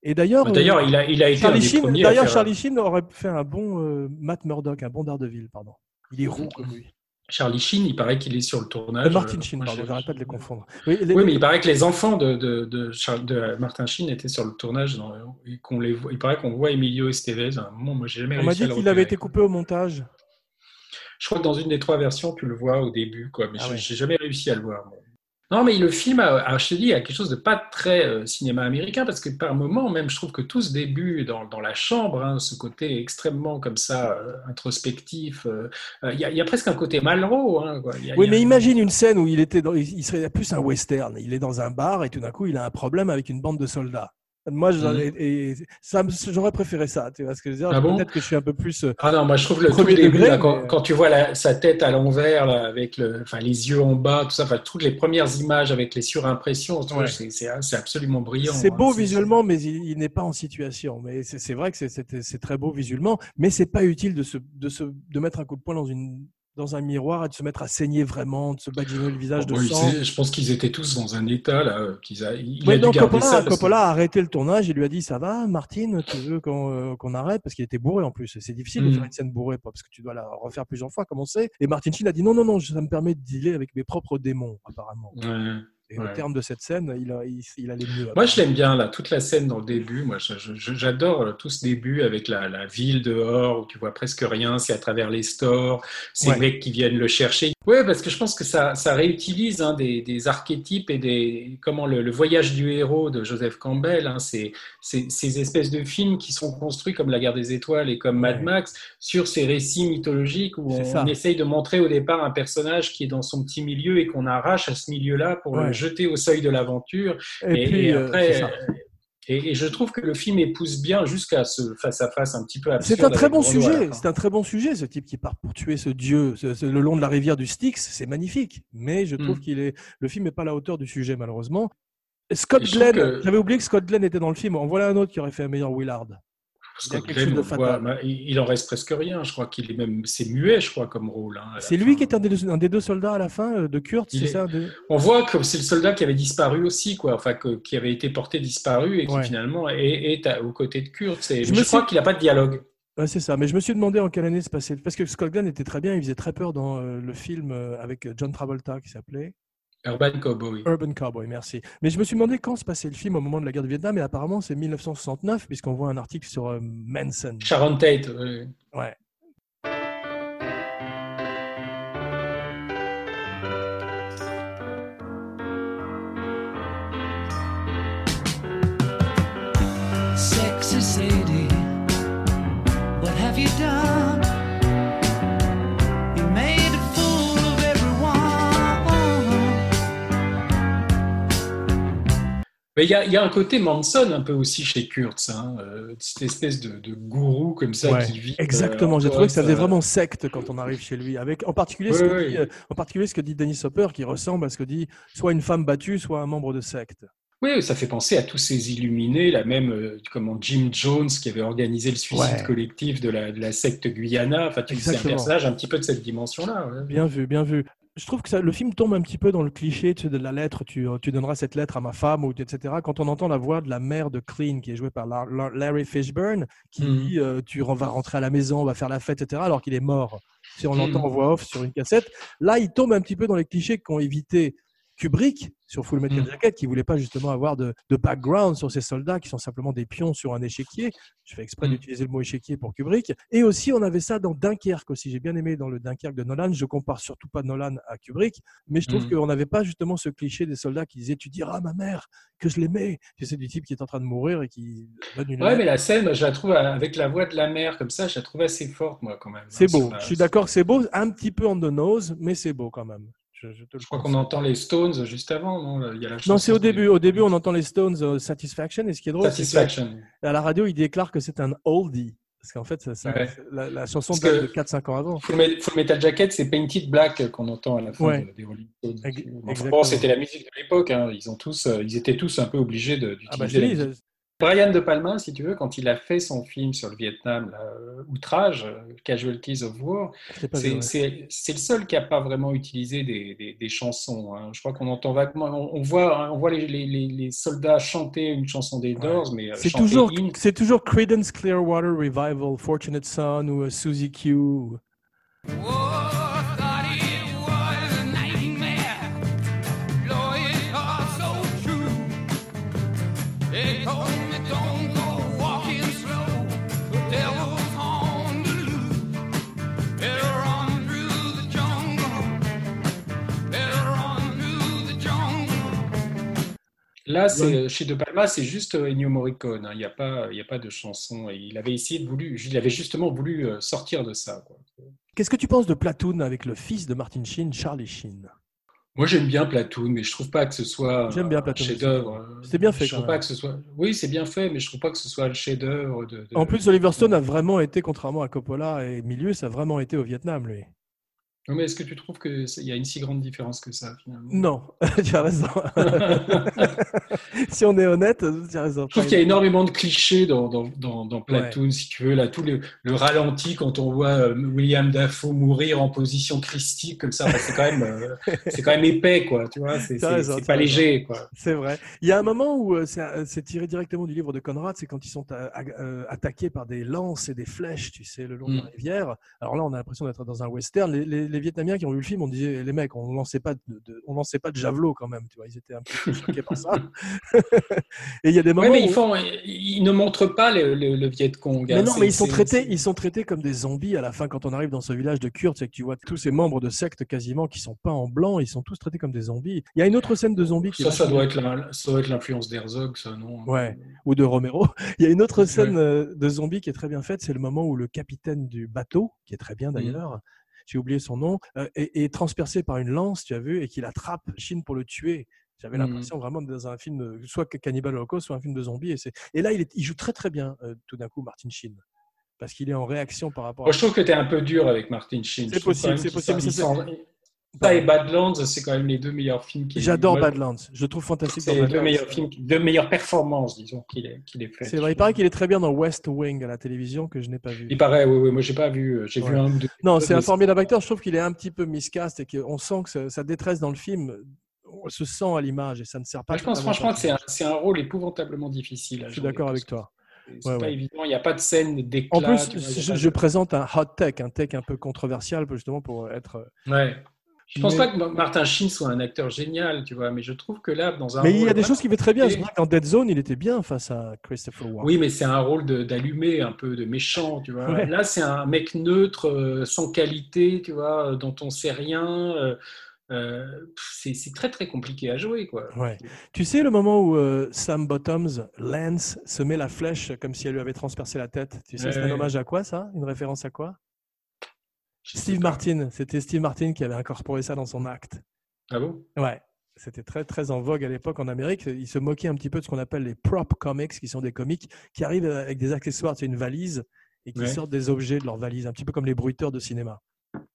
Et d'ailleurs, Bah, D'ailleurs, euh, il a, il a été un Charlie des Sheen, d'ailleurs, faire- Charlie Sheen aurait fait un bon euh, Matt Murdock, un bon Daredevil, pardon. Il est roux comme lui. Charlie Sheen, il paraît qu'il est sur le tournage. Martin Euh, Sheen, pardon, j'arrête pas de les confondre. Oui, les- Oui, mais il paraît que les enfants de, de, de, Charles- de Martin Sheen étaient sur le tournage dans- et qu'on les voit- il paraît qu'on voit Emilio Estevez. À un moment, moi, j'ai jamais on m'a dit qu'il avait été coupé au montage. Je crois que dans une des trois versions, tu le vois au début, quoi, mais Ah je ouais. j'ai jamais réussi à le voir. Non, mais le film, a, a, je te dis, a quelque chose de pas très euh, cinéma américain, parce que par moment, même, je trouve que tout ce début dans, dans la chambre, hein, ce côté extrêmement comme ça, euh, introspectif, euh, il y, a- il y a presque un côté Malraux. Hein, quoi. A- Oui, mais imagine une scène où il était dans, il serait plus un western. Il est dans un bar et tout d'un coup, il a un problème avec une bande de soldats. Moi, me- j'aurais préféré ça. Tu vois ce que je veux dire Ah bon? Peut-être que je suis un peu plus. euh, Ah non, moi je trouve le Premier début, degré, là, quand, mais- quand tu vois la- sa tête à l'envers, avec le, enfin, les yeux en bas, tout ça, enfin, toutes les premières images avec les surimpressions, Ouais. c'est- absolument brillant. C'est hein. beau visuellement, mais il, il n'est pas en situation. Mais c'est vrai que c'est- très beau visuellement, mais c'est pas utile de se, de se de mettre un coup de poing dans une dans un miroir et de se mettre à saigner vraiment, de se badiner le visage de Oui, sang. je pense qu'ils étaient tous dans un état là, euh, qu'ils a, il Ouais, a dû non, garder Coppola, ça. que- a arrêté le tournage et lui a dit ça va, Martine, tu veux qu'on euh, qu'on arrête? Parce qu'il était bourré en plus. C'est difficile de Mhm. faire une scène bourrée parce que tu dois la refaire plusieurs fois, comme on sait. Et Martin Sheen a dit non, non, non, ça me permet de dealer avec mes propres démons, apparemment. Ouais. Et au Ouais. terme de cette scène, il, a- il, il allait mieux. Moi, je l'aime bien, là, toute la scène dans le début. Moi, j'adore euh, tout ce début avec la, la ville dehors où tu vois presque rien. C'est à travers les stores, ces Ouais. mecs qui viennent le chercher. Ouais, parce que je pense que ça, ça réutilise hein, des, des archétypes et des comment le, le voyage du héros de Joseph Campbell. Hein, c'est c'est- ces espèces de films qui sont construits comme La Guerre des Étoiles et comme Mad Ouais. Max sur ces récits mythologiques où on, essaye de montrer au départ un personnage qui est dans son petit milieu et qu'on arrache à ce milieu-là pour le jeter au seuil de l'aventure. Et, puis, et euh, après, et, et je trouve que le film épouse bien jusqu'à ce face-à-face un petit peu absurde. C'est un très bon sujet. fin. C'est un très bon sujet, ce type qui part pour tuer ce dieu ce- ce- le long de la rivière du Styx. C'est magnifique. Mais je trouve Mm. qu'il est, le film n'est pas à la hauteur du sujet, malheureusement. Scott Glenn, que- j'avais oublié que Scott Glenn était dans le film. En voilà un autre qui aurait fait un meilleur Willard. Parce il que voit- en reste presque rien. Je crois qu'il est même, c'est muet, je crois, comme rôle. hein, C'est lui qui est un des, deux, un des deux soldats à la fin euh, de Kurt, c'est est- ça de- On voit que c'est le soldat qui avait disparu aussi, quoi. Enfin, que- qui avait été porté disparu et qui Ouais. finalement est, est à- aux côtés de Kurt. Je crois qu'il n'a pas de dialogue. Ouais, c'est ça. Mais je me suis demandé en quelle année se passait. Parce que Scott Glenn était très bien. Il faisait très peur dans euh, le film euh, avec John Travolta qui s'appelait Urban Cowboy. Urban Cowboy. Merci. Mais je me suis demandé quand se passait le film au moment de la guerre du Vietnam. Et apparemment, c'est 1969, puisqu'on voit un article sur euh, Manson. Sharon Tate. ouais. Ouais. Mais il y, a- il y a un côté Manson un peu aussi chez Kurtz, hein, euh, cette espèce de, de gourou comme ça Ouais, qui vit. Exactement. euh, J'ai en trouvé que ça faisait euh, vraiment secte quand on arrive chez lui. Avec, en particulier, ce que oui. dit, euh, en particulier ce que dit Dennis Hopper, qui ressemble à ce que dit soit une femme battue, soit un membre de secte. Oui, ça fait penser à tous ces illuminés, là même comment Jim Jones qui avait organisé le suicide Ouais. collectif de la, de la secte Guyana. Enfin, tu- c'est un Exactement. personnage un petit peu de cette dimension-là. ouais. Bien vu, bien vu. Je trouve que ça, le film tombe un petit peu dans le cliché tu sais, de la lettre, tu, tu donneras cette lettre à ma femme, ou etc. Quand on entend la voix de la mère de Clean, qui est jouée par La- La- Larry Fishburne, qui Mhm. dit euh, Tu vas rentrer à la maison, on va faire la fête, etc., alors qu'il est mort. Si on l'entend Mhm. en voix off sur une cassette, là, il tombe un petit peu dans les clichés qu'ont évité Kubrick sur Full Metal Mhm. Jacket, qui voulait pas justement avoir de, de background sur ces soldats qui sont simplement des pions sur un échiquier. Je fais exprès Mhm. d'utiliser le mot échiquier pour Kubrick. Et aussi, on avait ça dans Dunkerque aussi. J'ai bien aimé dans le Dunkerque de Nolan. Je compare surtout pas Nolan à Kubrick, mais je trouve Mhm. qu'on n'avait pas justement ce cliché des soldats qui disaient Tu diras à ma mère que je l'aimais. Tu sais, du type qui est en train de mourir et qui donne une Ouais, mais la scène, je la trouve avec la voix de la mère comme ça, je la trouve assez forte, moi, quand même. C'est Hein, beau. Je suis d'accord c'est beau. Un petit peu on the nose, mais c'est beau quand même. Je, je te le Je crois qu'on entend les Stones juste avant, non Il y a la Non, chanson c'est au début. Au début, on entend les Stones euh, Satisfaction. Et ce qui est drôle, que Satisfaction. à la radio, il déclare que c'est un oldie. Parce qu'en fait, ça- ça- Ouais. la, la chanson date de 4-5 ans avant. Full, Me- Full Metal Jacket, c'est Painted Black qu'on entend à la fin Ouais. de- des Rolling Stones. Bon, c'était la musique de l'époque. hein. Ils ont tous, euh, ils étaient tous un peu obligés de- Ah bah, Brian De Palma, si tu veux, quand il a fait son film sur le Vietnam, là, euh, Outrage, euh, Casualties of War, c'est le seul qui n'a pas vraiment utilisé des, des- des chansons. hein. Je crois qu'on entend vaguement, on, on voit, on voit les, les- les- les soldats chanter une chanson des Doors, mais euh, C'est toujours, c'est toujours Creedence Clearwater Revival, Fortunate Son ou Suzy Q. Là, c'est chez De Palma, c'est juste euh, Ennio Morricone. hein. Il n'y a pas, il y a pas de chanson. Et il avait essayé de voulu, il avait justement voulu euh, sortir de ça. quoi. Qu'est-ce que tu penses de Platoon avec le fils de Martin Sheen, Charlie Sheen? Moi, j'aime bien Platoon, mais je trouve pas que ce soit J'aime bien un Platoon chef-d'œuvre. C'était bien fait, Je trouve pas que ce soit. Oui, c'est bien fait, mais je trouve pas que ce soit le chef-d'œuvre de. de- En plus, Oliver Stone a vraiment été, contrairement à Coppola et Milieu, ça a vraiment été au Vietnam, lui. Non, mais est-ce que tu trouves qu'il y a une si grande différence que ça finalement? Non, tu as raison. si on est honnête, tu as raison. Je trouve qu'il y a énormément de clichés dans, dans, dans, dans Platoon, si tu veux. Là, tout le, le ralenti quand on voit euh, William Dafoe mourir en position christique comme ça, bah, c'est quand même, euh, c'est quand même épais, quoi. Tu vois, c'est T'as c'est- raison, c'est t'as pas raison. léger, quoi. C'est vrai. Il y a un moment où euh, c'est c'est tiré directement du livre de Conrad, c'est quand ils sont attaqués par des lances et des flèches, tu sais, le long de la Mm. rivière. Alors là, on a l'impression d'être dans un western. Les, les- les Vietnamiens qui ont vu le film, on disait, les mecs, on lançait pas de, de- on lançait pas de javelot quand même, tu vois. Ils étaient un peu choqués par ça. et il y a des moments mais où- ils, font, ils ne montrent pas le, le, le Viet Cong. Mais hein. non, mais ils sont traités, ils sont traités comme des zombies à la fin quand on arrive dans ce village de Kurdes, c'est que tu vois tous ces membres de sectes quasiment qui sont peints en blanc, ils sont tous traités comme des zombies. Il y a une autre scène de zombies qui est Ça, ça vachement- doit être la- ça doit être l'influence d'Herzog, ça, non Ouais. ou de Romero. Il y a une autre scène Ouais. euh, de zombies qui est très bien faite, c'est le moment où le capitaine du bateau, qui est très bien d'ailleurs, j'ai oublié son nom, euh, est, est transpercé par une lance, tu as vu, et qu'il attrape Shin pour le tuer. J'avais Mhm. l'impression vraiment d'être dans un film, de- soit Cannibal Holocaust, soit un film de zombies. Et, là, il, est- il joue très très bien, euh, tout d'un coup, Martin Sheen. Parce qu'il est en réaction par rapport Moi, à. je trouve que tu es un peu dur avec Martin Sheen. C'est possible, c'est possible, mais ça, et Badlands, c'est quand même les deux meilleurs films qu'il J'adore moi, Badlands. Je trouve fantastique C'est les deux meilleurs films, deux meilleures performances, disons, qu'il ait, qu'il ait fait. C'est vrai, il paraît qu'il est très bien dans West Wing à la télévision que je n'ai pas vu. Il paraît, oui, oui, moi j'ai pas vu, j'ai vu un ou deux. Non, c'est un formidable acteur. Je trouve qu'il est un petit peu miscast et qu'on sent que sa- détresse dans le film on se sent à l'image et ça ne sert pas. Je pense franchement que c'est un, un rôle épouvantablement difficile. Je suis d'accord avec toi. C'est Ouais, pas ouais. évident, il n'y a pas de scène d'éclat. En plus, vois, je, pas je de- présente un hot tech, un tech un peu controversial, justement pour être. Ouais. Je pense Mais- pas que Martin Sheen soit un acteur génial, tu vois, mais je trouve que là, dans un Mais il y a des choses qui fait très bien. Et- qu'en Dead Zone, il était bien face à Christopher Walken. Oui, mais c'est un rôle d'allumé, un peu de méchant, tu vois. Ouais. Là, c'est un mec neutre, euh, sans qualité, tu vois, euh, dont on sait rien. euh, euh, c'est très très compliqué à jouer, quoi. Ouais. Tu sais le moment où euh, Sam Bottoms, Lance, se met la flèche comme si elle lui avait transpercé la tête. Tu sais, c'est un Ouais. hommage à quoi ça? Une référence à quoi? Steve. Martin. C'était Steve Martin qui avait incorporé ça dans son acte. Ah bon? Ouais. C'était très très en vogue à l'époque en Amérique. Il se moquait un petit peu de ce qu'on appelle les prop comics, qui sont des comics qui arrivent avec des accessoires, c'est une valise, et qui Ouais. sortent des objets de leur valise, un petit peu comme les bruiteurs de cinéma.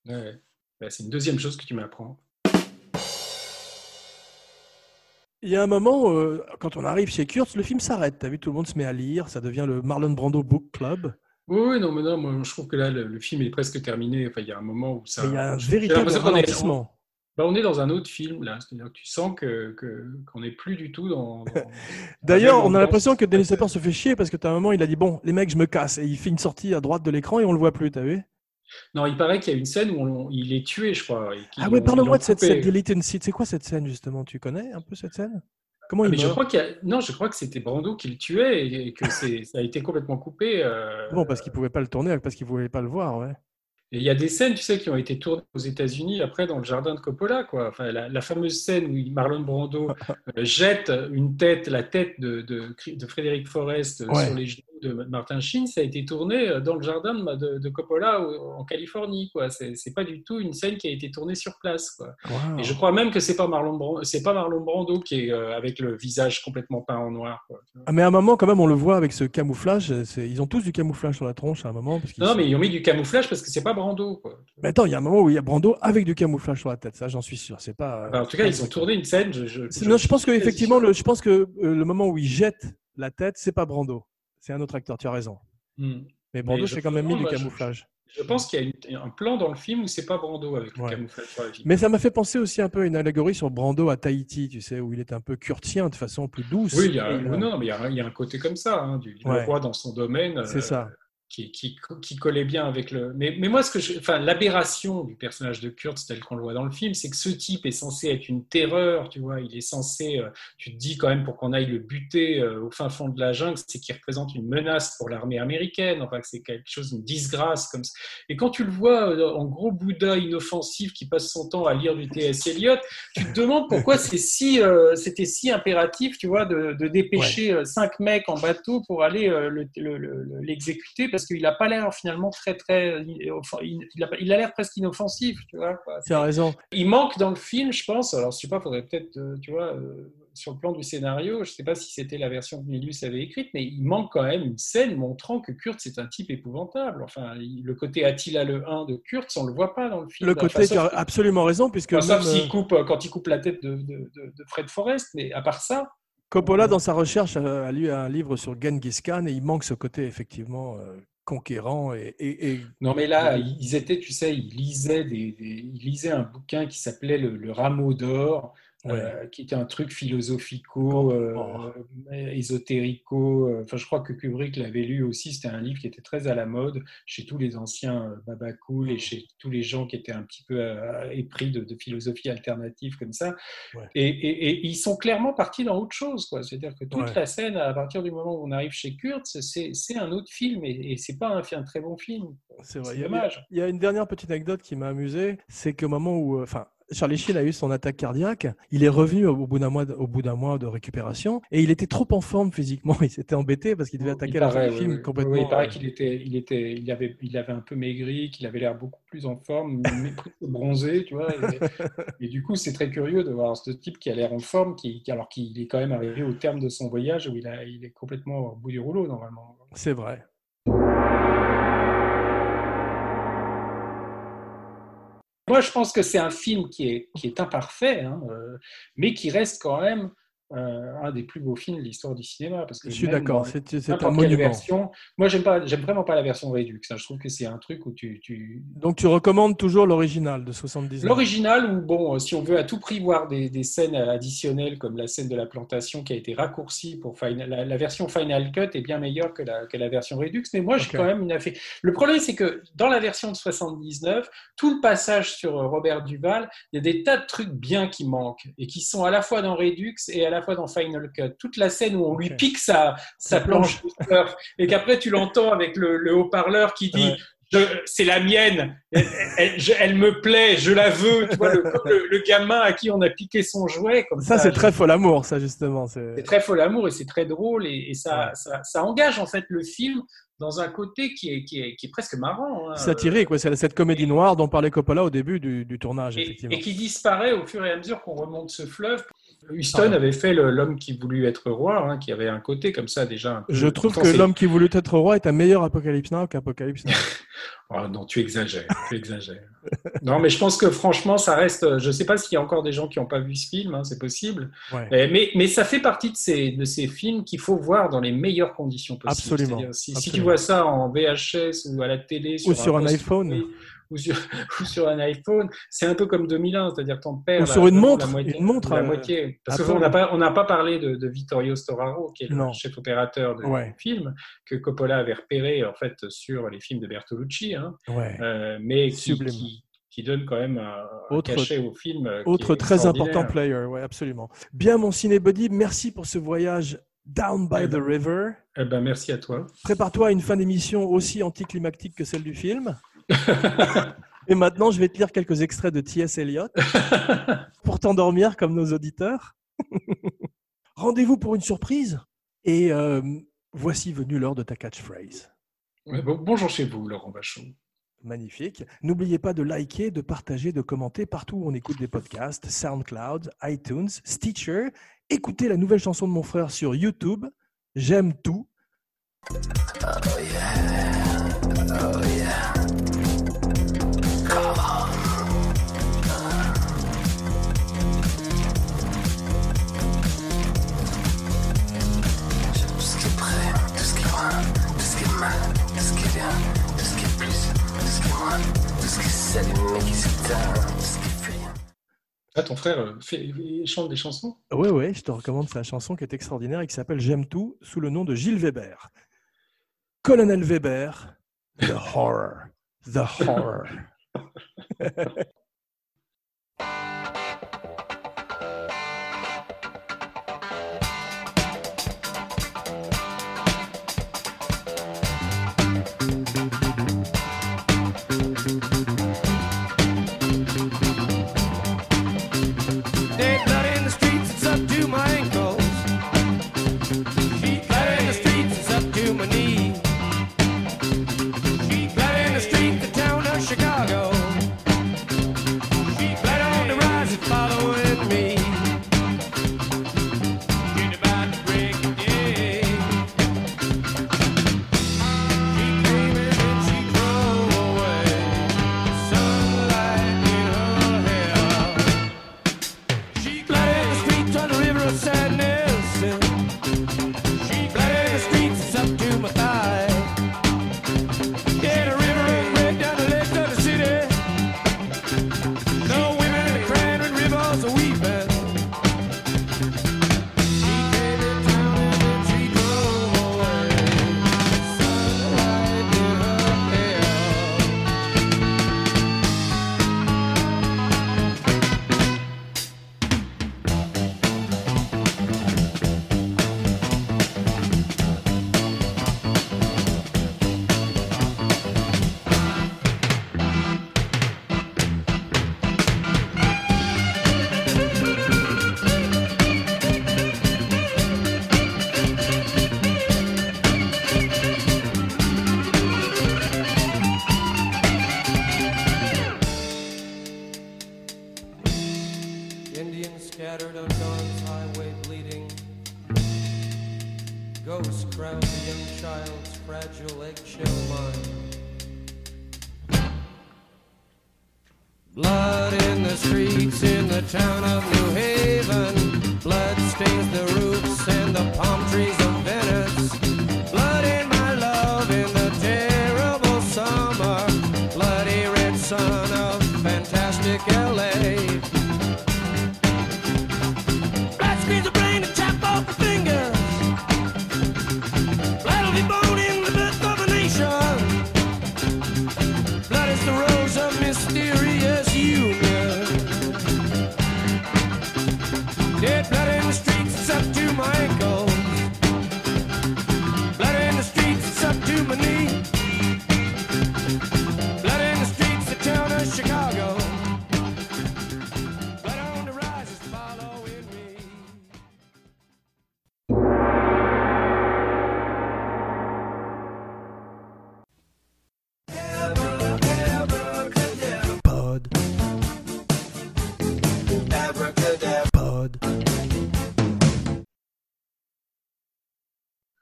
Ouais. Bah, c'est une deuxième chose que tu m'apprends. Il y a un moment, euh, quand on arrive chez Kurtz, le film s'arrête. T'as vu, tout le monde se met à lire. Ça devient le Marlon Brando Book Club. Oui, oui, non, mais non, moi, je trouve que là, le, le film est presque terminé. Enfin, il y a un moment où ça. Il y a un véritable ralentissement. Bah, on est dans un autre film là, c'est-à-dire que tu sens que qu'on n'est plus du tout dans. dans- D'ailleurs, on a l'impression que Dennis Hopper se fait chier parce que t'as un moment, il a dit Bon, les mecs, je me casse. Et il fait une sortie à droite de l'écran et on le voit plus, t'as vu? Non, il paraît qu'il y a une scène où on- il est tué, je crois. Ah l'ont- parle-moi de cette, deleted scene. C'est quoi cette scène, justement? Tu connais un peu cette scène? Comment Ah, il mais je meurt crois qu'il y a... Non, je crois que c'était Brando qui le tuait et, que ça a été complètement coupé. euh, Bon, parce qu'il pouvait pas le tourner, parce qu'il voulait pas le voir, ouais. Et il y a des scènes, tu sais, qui ont été tournées aux États-Unis après dans le jardin de Coppola, quoi. Enfin, la, la fameuse scène où Marlon Brando euh, jette une tête, la tête de, de, de Frédéric Forrest euh, Ouais. sur les genoux de Martin Sheen, ça a été tourné euh, dans le jardin de, de- Coppola en Californie, quoi. C'est, pas du tout une scène qui a été tournée sur place, quoi. Wow. Et je crois même que c'est pas Marlon Brando, c'est pas Marlon Brando qui est avec le visage complètement peint en noir, quoi. Ah, mais à un moment, quand même, on le voit avec ce camouflage. Ils ont tous du camouflage sur la tronche à un moment. Parce Non, mais ils ont mis du camouflage parce que c'est pas Brando, quoi. Mais attends, il y a un moment où il y a Brando avec du camouflage sur la tête. Ça, j'en suis sûr. C'est pas. Enfin, en tout cas, ils ont tourné une scène. Je, Non, je pense que effectivement, le, je pense que euh, le moment où il jette la tête, c'est pas Brando. C'est un autre acteur. Tu as raison. Hmm. Mais Brando, c'est quand même mis du je- camouflage. Je pense qu'il y a un plan dans le film où c'est pas Brando avec le Ouais. camouflage sur la fille. Mais ça m'a fait penser aussi un peu à une allégorie sur Brando à Tahiti, tu sais, où il est un peu curtien de façon plus douce. Oui, il y a, euh, non, mais il y a, un- il y a un côté comme ça, hein, du le Ouais. roi dans son domaine, C'est euh, ça. Qui, qui, qui collait bien avec le. Mais, mais moi, ce que je, enfin, l'aberration du personnage de Kurtz tel qu'on le voit dans le film, c'est que ce type est censé être une terreur, tu vois. Il est censé, euh, tu te dis quand même pour qu'on aille le buter euh, au fin fond de la jungle, c'est qu'il représente une menace pour l'armée américaine. Enfin, que c'est quelque chose, une disgrâce comme ça. Et quand tu le vois euh, en gros Bouddha inoffensif qui passe son temps à lire du T.S. Eliot, tu te demandes pourquoi c'est si, euh, c'était si impératif, tu vois, de, de dépêcher cinq mecs en bateau pour aller euh, le- le- le- le- l'exécuter parce qu'il n'a pas l'air finalement très très, il, a, pas- il a l'air presque inoffensif, tu vois. Tu as raison. Il manque dans le film, je pense. Alors, je sais pas, faudrait peut-être, euh, tu vois, euh, sur le plan du scénario, je sais pas si c'était la version que Milius avait écrite, mais il manque quand même une scène montrant que Kurtz est un type épouvantable. Enfin, il- le côté Attila le 1 de Kurtz, on le voit pas dans le film. Le Enfin, côté, sauf- tu as absolument raison, puisque enfin, sauf même, euh, coupe, euh, quand il coupe la tête de, de- de- de Fred Forrest, mais à part ça, Coppola, dans sa recherche, a a lu un livre sur Genghis Khan et il manque ce côté effectivement euh, conquérant et, et- et- Non, mais là, ils étaient, tu sais, ils lisaient, des, des- ils lisaient un bouquin qui s'appelait Le, Le Rameau d'or, euh, qui était un truc philosophico, euh, ésotérico. euh, Enfin, je crois que Kubrick l'avait lu aussi. C'était un livre qui était très à la mode chez tous les anciens euh, Baba Cool et chez tous les gens qui étaient un petit peu euh, épris de, de philosophie alternative comme ça. Ouais. Et, et- et ils sont clairement partis dans autre chose. C'est-à-dire que toute Ouais. la scène, à partir du moment où on arrive chez Kurtz, c'est un autre film et, et c'est pas un, un très bon film. C'est vrai. C'est Il y a- dommage. Il y a une dernière petite anecdote qui m'a amusé, c'est qu'au moment où, enfin, Charlie Sheen a eu son attaque cardiaque, il est revenu au bout d'un mois, de- au bout d'un mois de récupération et il était trop en forme physiquement. Il s'était embêté parce qu'il devait attaquer la fin du film complètement. Oui, il paraît euh, qu'il était, il était, il avait, il avait un peu maigri, qu'il avait l'air beaucoup plus en forme, bronzé, tu vois. Et, et du coup, c'est très curieux de voir ce type qui a l'air en forme, qui, qui- alors qu'il est quand même arrivé au terme de son voyage où il, a, il est complètement au bout du rouleau normalement. C'est vrai. Moi, je pense que c'est un film qui est, imparfait, hein, euh, mais qui reste quand même euh, un des plus beaux films de l'histoire du cinéma. Parce que Je suis d'accord. C'est un monument. version, moi, j'aime pas, j'aime vraiment pas la version Redux. hein. Je trouve que c'est un truc où tu, tu, Donc tu recommandes toujours l'original de 79. L'original, où, bon, euh, si on veut à tout prix voir des, des scènes additionnelles, comme la scène de la plantation qui a été raccourcie pour Final, la, la version Final Cut est bien meilleure que la, que la version Redux. Mais moi, j'ai quand même une affaire. Le problème, c'est que dans la version de 79, tout le passage sur euh, Robert Duval, il y a des tas de trucs bien qui manquent et qui sont à la fois dans Redux et à la fois dans Final Cut. Toute la scène où on lui pique sa, sa planche. de surf et qu'après tu l'entends avec le, le haut-parleur qui dit Ouais. c'est la mienne, elle, elle- je- elle me plaît, je la veux. Tu vois, le, le, le gamin à qui on a piqué son jouet. Comme Ça, ça, c'est très fol amour, ça justement. C'est c'est très fol amour et c'est très drôle et, et ça, Ouais. ça, ça engage en fait le film dans un côté qui est, qui est, qui est presque marrant. hein. satirique. ouais, c'est cette comédie noire dont parlait Coppola au début du, du tournage, et, effectivement. et qui disparaît au fur et à mesure qu'on remonte ce fleuve. Huston avait fait l'homme qui voulut être roi, hein, qui avait un côté comme ça déjà. un peu- Je trouve Pourtant, que l'homme qui voulut être roi est un meilleur Apocalypse Now qu'Apocalypse Now. Oh, non, tu exagères, tu exagères. non, mais je pense que franchement, ça reste. Je ne sais pas s'il y a encore des gens qui n'ont pas vu ce film, hein, c'est possible. Ouais. Eh, Mais, mais ça fait partie de ces, de ces films qu'il faut voir dans les meilleures conditions possibles. Absolument, Si, si tu vois ça en VHS ou à la télé, Ou sur un iPhone. Ou sur, ou sur un iPhone, c'est un peu comme 2001, c'est-à-dire ton père. Ou sur une montre, une montre, la euh, moitié. Parce Absolument. qu'on n'a pas, on n'a pas parlé de, de Vittorio Storaro, qui est le Non. chef opérateur de Ouais. film, que Coppola avait repéré en fait sur les films de Bertolucci. hein. Ouais. Euh, mais qui, Sublime. qui, qui donne quand même un, Autre- cachet au film. euh, Autre très important player, ouais, absolument. Bien, mon cinébody, merci pour ce voyage down by Eh the river. Eh ben, merci à toi. Prépare-toi à une fin d'émission aussi anticlimactique que celle du film. Et maintenant, je vais te lire quelques extraits de T.S. Eliot pour t'endormir comme nos auditeurs. Rendez-vous pour une surprise. Et euh, voici venue l'heure de ta catchphrase. Ouais, bon- bonjour chez vous, Laurent Bachot. Magnifique. N'oubliez pas de liker, de partager, de commenter partout où on écoute des podcasts, SoundCloud, iTunes, Stitcher. Écoutez la nouvelle chanson de mon frère sur YouTube. J'aime tout. Tout Ah, ton frère euh, fait, chante des chansons? Oui, oui, je te recommande sa chanson qui est extraordinaire et qui s'appelle J'aime tout sous le nom de Gilles Weber. Colonel Weber, The Horror. The Horror.